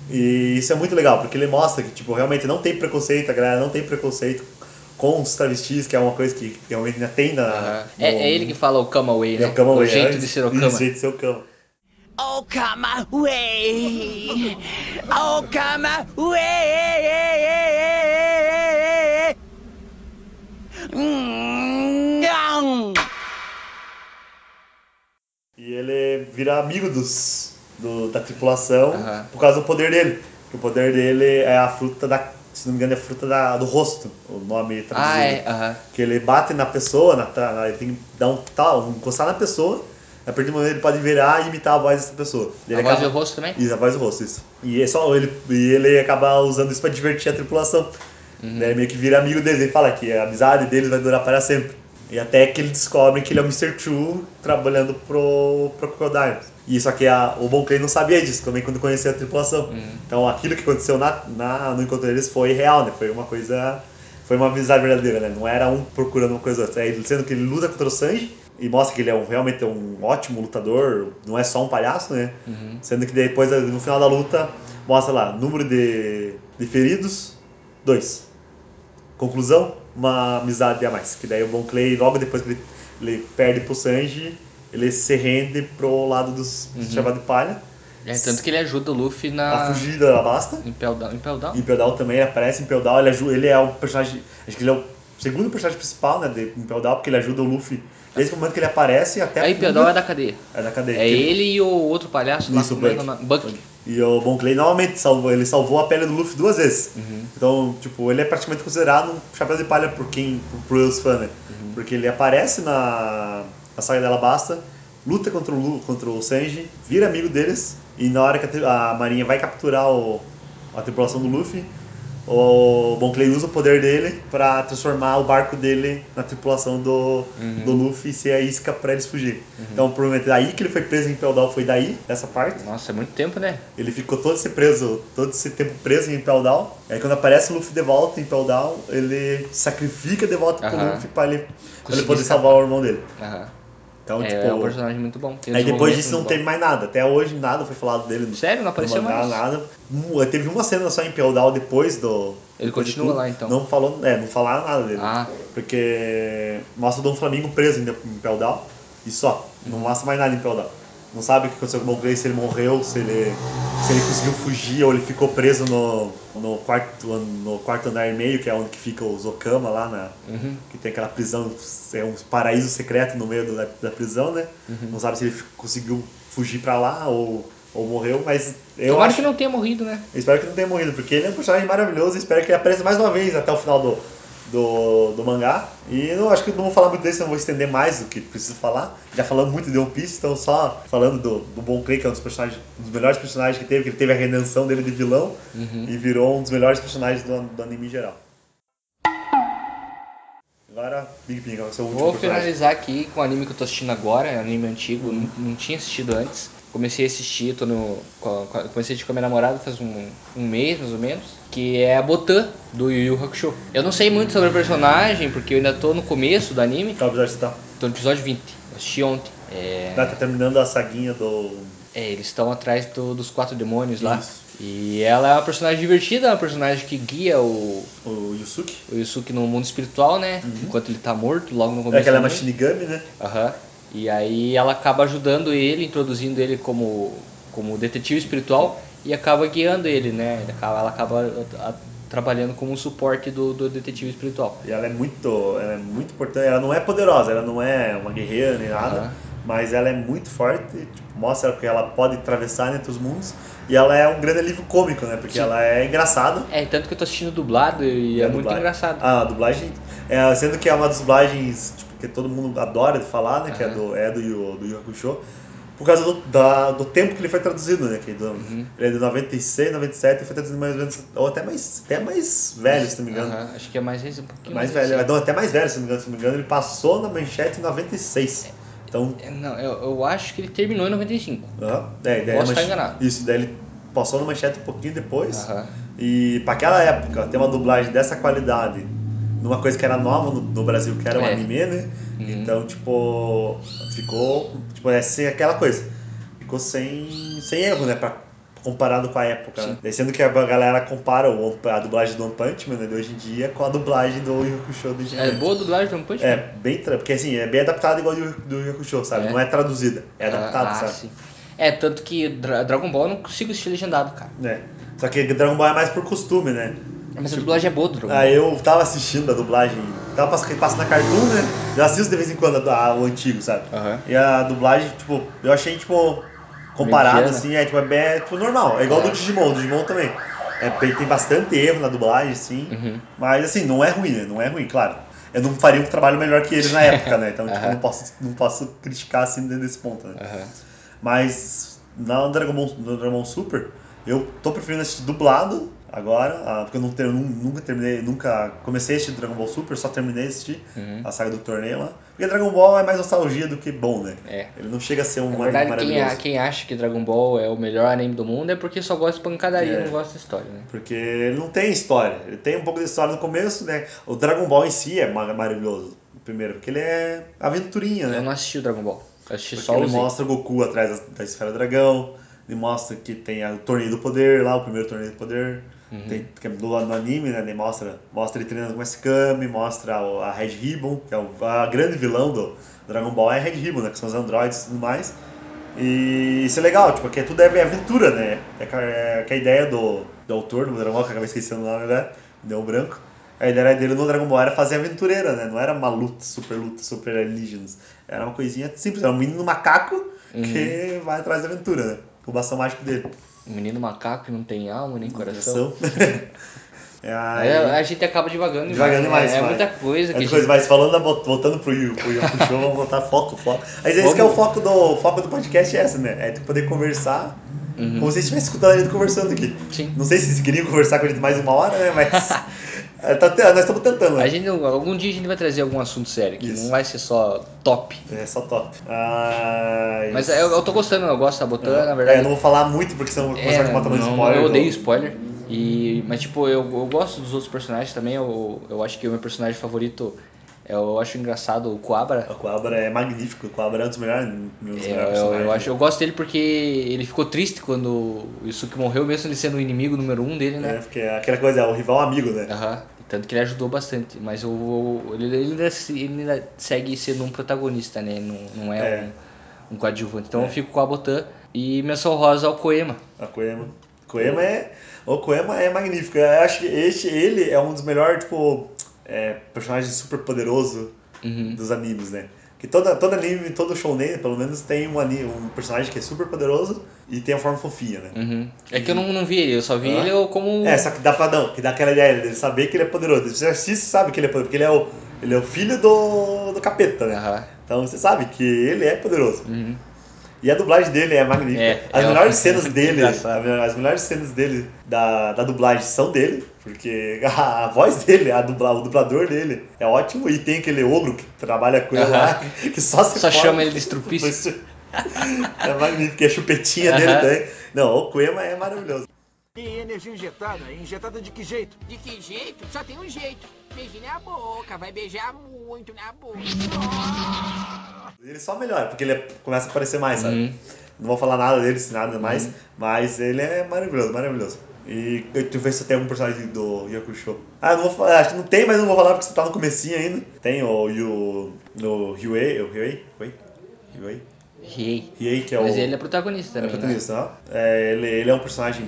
E isso é muito legal, porque ele mostra que, tipo, realmente não tem preconceito, a galera não tem preconceito com os travestis, que é uma coisa que realmente ainda tem na... Aham. no- É, é ele que fala o Kama Way, é né? o Kama o Way, jeito é, de ser o Kama. O jeito de ser o Kama. Okama Way Okama Way Mm, E ele vira amigo dos, do- da tripulação por causa do poder dele. Que o poder dele é a fruta da. Se não me engano, é a fruta da, do rosto, o nome traduzido. Ah, é. Aham. Que ele bate na pessoa, na, na- ele tem que dar um tal, encostar na pessoa, a partir do momento ele pode virar e imitar a voz dessa pessoa. A ele voz acaba- e o rosto também? Isso, a voz do rosto, isso. E é só ele, e ele acaba usando isso pra divertir a tripulação. Uhum. Daí meio que vira amigo deles. Ele fala que a amizade deles vai durar para sempre. E até que ele descobre que ele é o Mr. True trabalhando pro, pro Crocodile. E isso aqui, a, o Bon Clay não sabia disso também quando conheceu a tripulação. Uhum. Então aquilo que aconteceu na, na, no encontro deles foi real, né? Foi uma coisa. Foi uma amizade verdadeira, né? Não era um procurando uma coisa outra. É sendo que ele luta contra o Sanji e mostra que ele é um, realmente um ótimo lutador, não é só um palhaço, né? Uhum. Sendo que depois, no final da luta, mostra lá, número de, de feridos, dois. Conclusão, uma amizade a mais. Que daí o Bon Clay, logo depois que ele, ele perde pro Sanji, ele se rende pro lado dos Uhum. chavados de palha. É, tanto que ele ajuda o Luffy A na. fugir da Alabasta. Impel Down. Impel Down? Impel Down também, ele aparece em Impel Down, ele, ajuda, ele é o personagem. Acho que ele é o segundo personagem principal, né? De Impel Down, porque ele ajuda o Luffy desde o momento que ele aparece até A Impel Down é da cadeia. é da cadeia. É Que- ele e o outro palhaço lá. Isso, o como é Buck. é o? Buck. E o Bon Clay novamente salvou, ele salvou a pele do Luffy duas vezes. Uhum. Então, tipo, ele é praticamente considerado um chapéu de palha por quem, por os fãs, né? Uhum. Porque ele aparece na, na saga dela basta, luta contra o, contra o Sanji, vira amigo deles, e na hora que a, a marinha vai capturar o, a tripulação do Luffy, o Bon Clay usa o poder dele pra transformar o barco dele na tripulação do, Uhum. do Luffy e ser a isca pra eles fugirem. Então, provavelmente daí que ele foi preso em Impel Down foi daí, dessa parte. Nossa, é muito tempo, né? Ele ficou todo esse preso, todo esse tempo preso em Impel Down. Aí quando aparece o Luffy de volta em Impel Down, ele sacrifica de volta pro Aham. Luffy pra ele, pra ele poder escapar. salvar o irmão dele. Aham. Então, é, tipo. é um personagem muito bom. Aí depois disso não teve mais nada. Até hoje nada foi falado dele. Sério? Não apareceu mangá, mais? nada. Hum, Teve uma cena só em Down depois do. Ele continua lá, então? Não falou, é, não falaram nada dele. Ah, Porque mostra o Dom Flamingo preso em Impel Down e só. Não mostra mais nada em Down. Não sabe o que aconteceu com o Clay, se ele morreu, se ele, se ele conseguiu fugir ou ele ficou preso no, no, quarto, no quarto andar e meio, que é onde que fica o Zokama lá, na, Uhum. que tem aquela prisão, é um paraíso secreto no meio da, da prisão, né? Uhum. Não sabe se ele conseguiu fugir pra lá ou, ou morreu, mas eu tomara acho, que não tenha morrido, né? eu espero que não tenha morrido, porque ele é um personagem maravilhoso e espero que ele apareça mais uma vez até o final do, do, do mangá. E eu acho que não vou falar muito desse, não vou estender mais do que preciso falar. Já falamos muito de One Piece, então só falando do, do Bon Clay, que é um dos, personagens, um dos melhores personagens que teve, que ele teve a redenção dele de vilão Uhum. e virou um dos melhores personagens do, do anime em geral. Agora, Big Ping, qual é o seu último Vou personagem? finalizar aqui com o anime que eu tô assistindo agora, é um anime antigo, não, não tinha assistido antes. Comecei a assistir, tô no. co- co- Comecei a assistir com a minha namorada faz um, um mês mais ou menos, que é a Botan do Yu Yu Hakusho. Eu não sei muito sobre o personagem, porque eu ainda tô no começo do anime, Qual episódio você tá? tô no episódio 20, eu assisti ontem. É, Tá, tá terminando a saguinha do. é, eles estão atrás do- dos quatro demônios lá. Isso. E ela é uma personagem divertida, é uma personagem que guia o, O Yusuke. o Yusuke no mundo espiritual, né? Enquanto ele tá morto, logo no começo. É que ela é uma. Shinigami, né? Aham. E aí ela acaba ajudando ele, introduzindo ele como, como detetive espiritual e acaba guiando ele, né? Ele acaba- ela acaba a- trabalhando como um suporte do, do detetive espiritual. E ela é muito, ela é muito importante. Ela não é poderosa, ela não é uma guerreira nem nada, Aham. mas ela é muito forte. Tipo, mostra que ela pode atravessar entre os mundos. E ela é um grande alívio cômico, né? Porque Sim. ela é engraçada. É, tanto que eu tô assistindo dublado e é a muito dublagem- engraçado. A dublagem, é, sendo que é uma das dublagens tipo, que todo mundo adora falar, né? Que é do, é do, Yu- do Yu Hakusho. Por causa do, da, do tempo que ele foi traduzido, né? Que é do, Uhum. Ele é de 96, 97 e foi traduzido mais ou menos, ou até mais, até mais velho, se não me engano. Acho que é mais um pouquinho Mais mais velho, recente. não, até mais velho, se não me engano, se não me engano, ele passou na manchete em 96. Então, É, Não, eu, eu acho que ele terminou em 95. aham, é, daí Posso estar enganado. Isso, daí ele passou na manchete um pouquinho depois. Aham. E pra aquela época, ter uma dublagem dessa qualidade, numa coisa que era nova no, no Brasil, que era o É. anime, né? Uhum. Então, tipo, ficou, tipo, é sem aquela coisa. Ficou sem, sem erro, né? Pra, comparado com a época. né? Sendo que a galera compara o, a dublagem do One Punch Man né, de hoje em dia com a dublagem do Yu Hakusho do É boa a dublagem do One Punch Man? É, bem, porque assim, é bem adaptado igual do, do Yu Hakusho, sabe? É. Não é traduzida, é adaptado, ah, sabe? sim. É, tanto que Dra- Dragon Ball eu não consigo assistir legendado, cara. É. Só que Dragon Ball é mais por costume, né? Mas a dublagem é boa do Dragon Ball. Aí eu tava assistindo a dublagem, tava passando, passando na Cartoon, né? Eu assisto de vez em quando a- a- o antigo, sabe? Aham. E a dublagem, tipo, eu achei, tipo, comparado Mediana. assim, é tipo, é, bem- é, tipo normal. É igual É. do Digimon, do Digimon também. É, tem bastante erro na dublagem, sim. Uhum. Mas assim, não é ruim, né? Não é ruim, claro. Eu não faria um trabalho melhor que eles na época, né? Então, tipo, Aham. não posso, não posso criticar assim nesse ponto, né? Aham. Mas na Dragon Ball, no Dragon Ball Super, eu tô preferindo assistir dublado agora, ah, porque eu não ter- nunca terminei, nunca comecei a assistir Dragon Ball Super, só terminei assistir Uhum. a saga do torneio lá. Porque Dragon Ball é mais nostalgia do que bom, né? É. Ele não chega a ser um Na anime verdade, quem, maravilhoso. a- quem acha que Dragon Ball é o melhor anime do mundo é porque só gosta de pancadaria É. não gosta de história, né? Porque ele não tem história. Ele tem um pouco de história no começo, né? O Dragon Ball em si é mar- maravilhoso. Primeiro, porque ele é aventurinha, né? Eu não assisti o Dragon Ball. Eu assisti Porque só ele mostra o Goku atrás da, da esfera dragão, ele mostra que tem o torneio do poder lá, o primeiro torneio do poder. Uhum. Tem, é no, no anime, né? Ele mostra, mostra ele treinando com esse Kami, mostra a Red Ribbon, que é o a grande vilão do Dragon Ball é a Red Ribbon, né? Que são os androides e tudo mais. E isso é legal, tipo, porque tudo é aventura, né? É que, é que a ideia do, do autor do Dragon Ball, que eu acabei esquecendo o nome, né? Deu branco. A ideia dele no Dragon Ball era fazer aventureira, né? Não era uma luta, super luta, super alienígenas. Era uma coisinha simples, era um menino macaco que vai atrás da aventura, né? Com o bastão mágico dele. O menino macaco que não tem alma nem coração. Coração. é, a gente acaba devagando. Devagando demais, É, é muita coisa é que a coisa, gente... mas falando, voltando pro Yu, pro Yu Hakusho, vamos botar foco, foco. Mas esse que é o foco do, o foco do podcast é essa, né? É tu poder conversar Uhum. como se estivesse escutando a gente conversando aqui. Sim. Não sei se vocês queriam conversar com a gente mais uma hora, né? Mas é, tá nós estamos tentando, né? A gente, algum dia a gente vai trazer algum assunto sério, que Isso. não vai ser só top. É só top. Ah, Mas isso. eu, eu tô gostando, eu gosto da Botana, na verdade. É, eu não vou falar muito porque senão eu vou começar É, a spoiler. Eu do- odeio spoiler. E, mas tipo, eu, eu gosto dos outros personagens também. Eu, eu acho que o meu personagem favorito, eu acho engraçado o Coabra. O Coabra é magnífico, o Coabra é um dos melhores, dos É, melhores eu, eu, acho, eu gosto dele porque ele ficou triste quando o Yusuke morreu, mesmo ele sendo o inimigo número um dele, É, né? porque é aquela coisa, é o rival amigo, né? Aham. Tanto que ele ajudou bastante. Mas o, o- ele, ele, ainda, ele ainda segue sendo um protagonista, né? Não, não é, É. Um, um coadjuvante. Então eu fico com a Botan e menção rosa ao Koema. A Koema. Koema é. O Koema é magnífico. Eu acho que este, ele é um dos melhores, tipo, é, personagens super poderoso Uhum. dos animes, né? Que toda, todo anime, todo shounen, pelo menos, tem um, anime, um personagem que é super poderoso e tem a forma fofinha, né? Uhum. É que eu não, não vi ele, eu só vi Ah. ele como. É, só que dá pra não, que dá aquela ideia dele saber que ele é poderoso. Você assiste sabe que ele é poderoso, porque ele é o, ele é o filho do, do capeta, né? Aham. Então você sabe que ele é poderoso. Uhum. E a dublagem dele é magnífica. É, as é melhores cenas dele, as melhores cenas dele da, da dublagem são dele, porque a, a voz dele, a dubla, o dublador dele é ótimo e tem aquele ogro que trabalha com ele lá, que só se Só chama ele de estrupício. É magnífico, que a chupetinha dele também. Não, o Koema é maravilhoso. E energia injetada? Injetada de que jeito? De que jeito? Só tem um jeito. Beijinho na boca, vai beijar muito na boca. Ele só melhora, porque ele é- começa a aparecer mais, sabe? Uhum. Não vou falar nada dele, nada mais, mas ele é maravilhoso, maravilhoso. E eu- eu ver se tem algum personagem do Yakusho. Ah, eu não vou falar, acho que não tem, mas não vou falar porque você tá no comecinho ainda. Tem o Yu, no Ryuei, o Ryuei? Ryuei? Ryuei? Riei. Que é Mas o... ele é protagonista é também. né? protagonista, ó. É, ele, ele é um personagem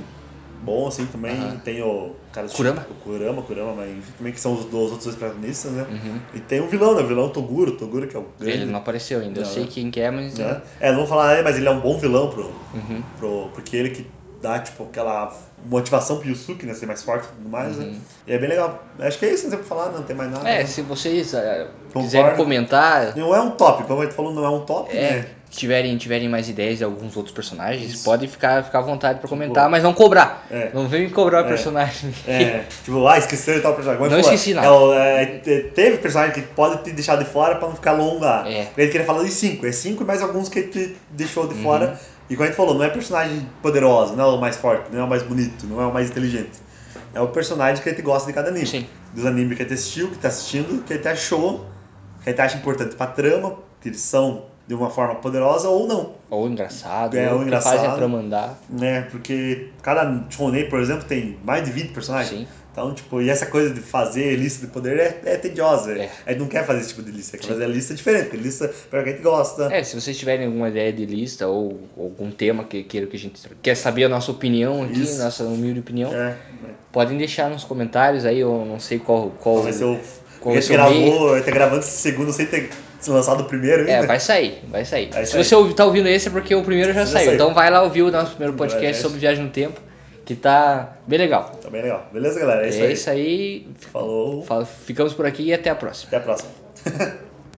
bom, assim, também. Aham. Tem o cara Kurama. O Kurama, Kurama, mas enfim, também que são os, dos outros dois protagonistas, né? Uhum. E tem o vilão, né? O vilão Toguro, Toguro que é o grande. Ele não apareceu ainda. Eu Não, sei né? quem que é, mas. né? É, não vou falar, é, mas ele é um bom vilão pro, Uhum. pro, porque ele que dá, tipo, aquela motivação pro Yusuke, né? Ser mais forte e tudo mais, né? E é bem legal. Acho que é isso, não tem pra falar, não tem mais nada. Uhum. É, né? se vocês Concordo. quiserem comentar, Não é um top, como a gente falou, não é um top, é, né? tiverem, tiverem mais ideias de alguns outros personagens, podem ficar, ficar à vontade pra comentar, mas não cobrar. É. Não vem cobrar o É. personagem. É, tipo, ah, esqueceu de tal personagem. Não esqueci nada. é é, te- teve personagem que pode te deixar de fora pra não ficar longo lá. É. Ele queria falar de cinco. É cinco e mais alguns que ele te deixou Uhum. de fora. E como a gente falou, não é personagem poderoso, não é o mais forte, não é o mais bonito, não é o mais inteligente. É o personagem que a gente gosta de cada anime. Sim. Dos animes que a gente assistiu, que tá assistindo, que a gente achou, que a gente acha importante pra trama, que eles são de uma forma poderosa ou não. Ou engraçado, É, ou que engraçado. a trama andar. né? Porque cada shonen, por exemplo, tem mais de 20 personagens. Sim. Então, tipo, e essa coisa de fazer lista de poder é, é tediosa. É. A gente não quer fazer esse tipo de lista, quer fazer a lista diferente, lista pra quem a gente gosta. É, se vocês tiverem alguma ideia de lista ou algum tema que queiram que a gente quer saber a nossa opinião aqui, Isso. nossa humilde opinião, É, podem deixar nos comentários aí, eu não sei qual qual vai ser o. qual vai meio. gravou, tá gravando esse segundo sem ter lançado o primeiro É, ainda. vai sair, vai sair. Vai Se sair. você ouvi- tá ouvindo esse é porque o primeiro já, Já saiu. saiu. Então vai lá ouvir o nosso primeiro Podcast. sobre viagem no tempo, que tá bem legal. Tá bem legal. Beleza, galera? É isso é aí. isso aí. Falou. Fala- Ficamos por aqui e até a próxima. Até a próxima.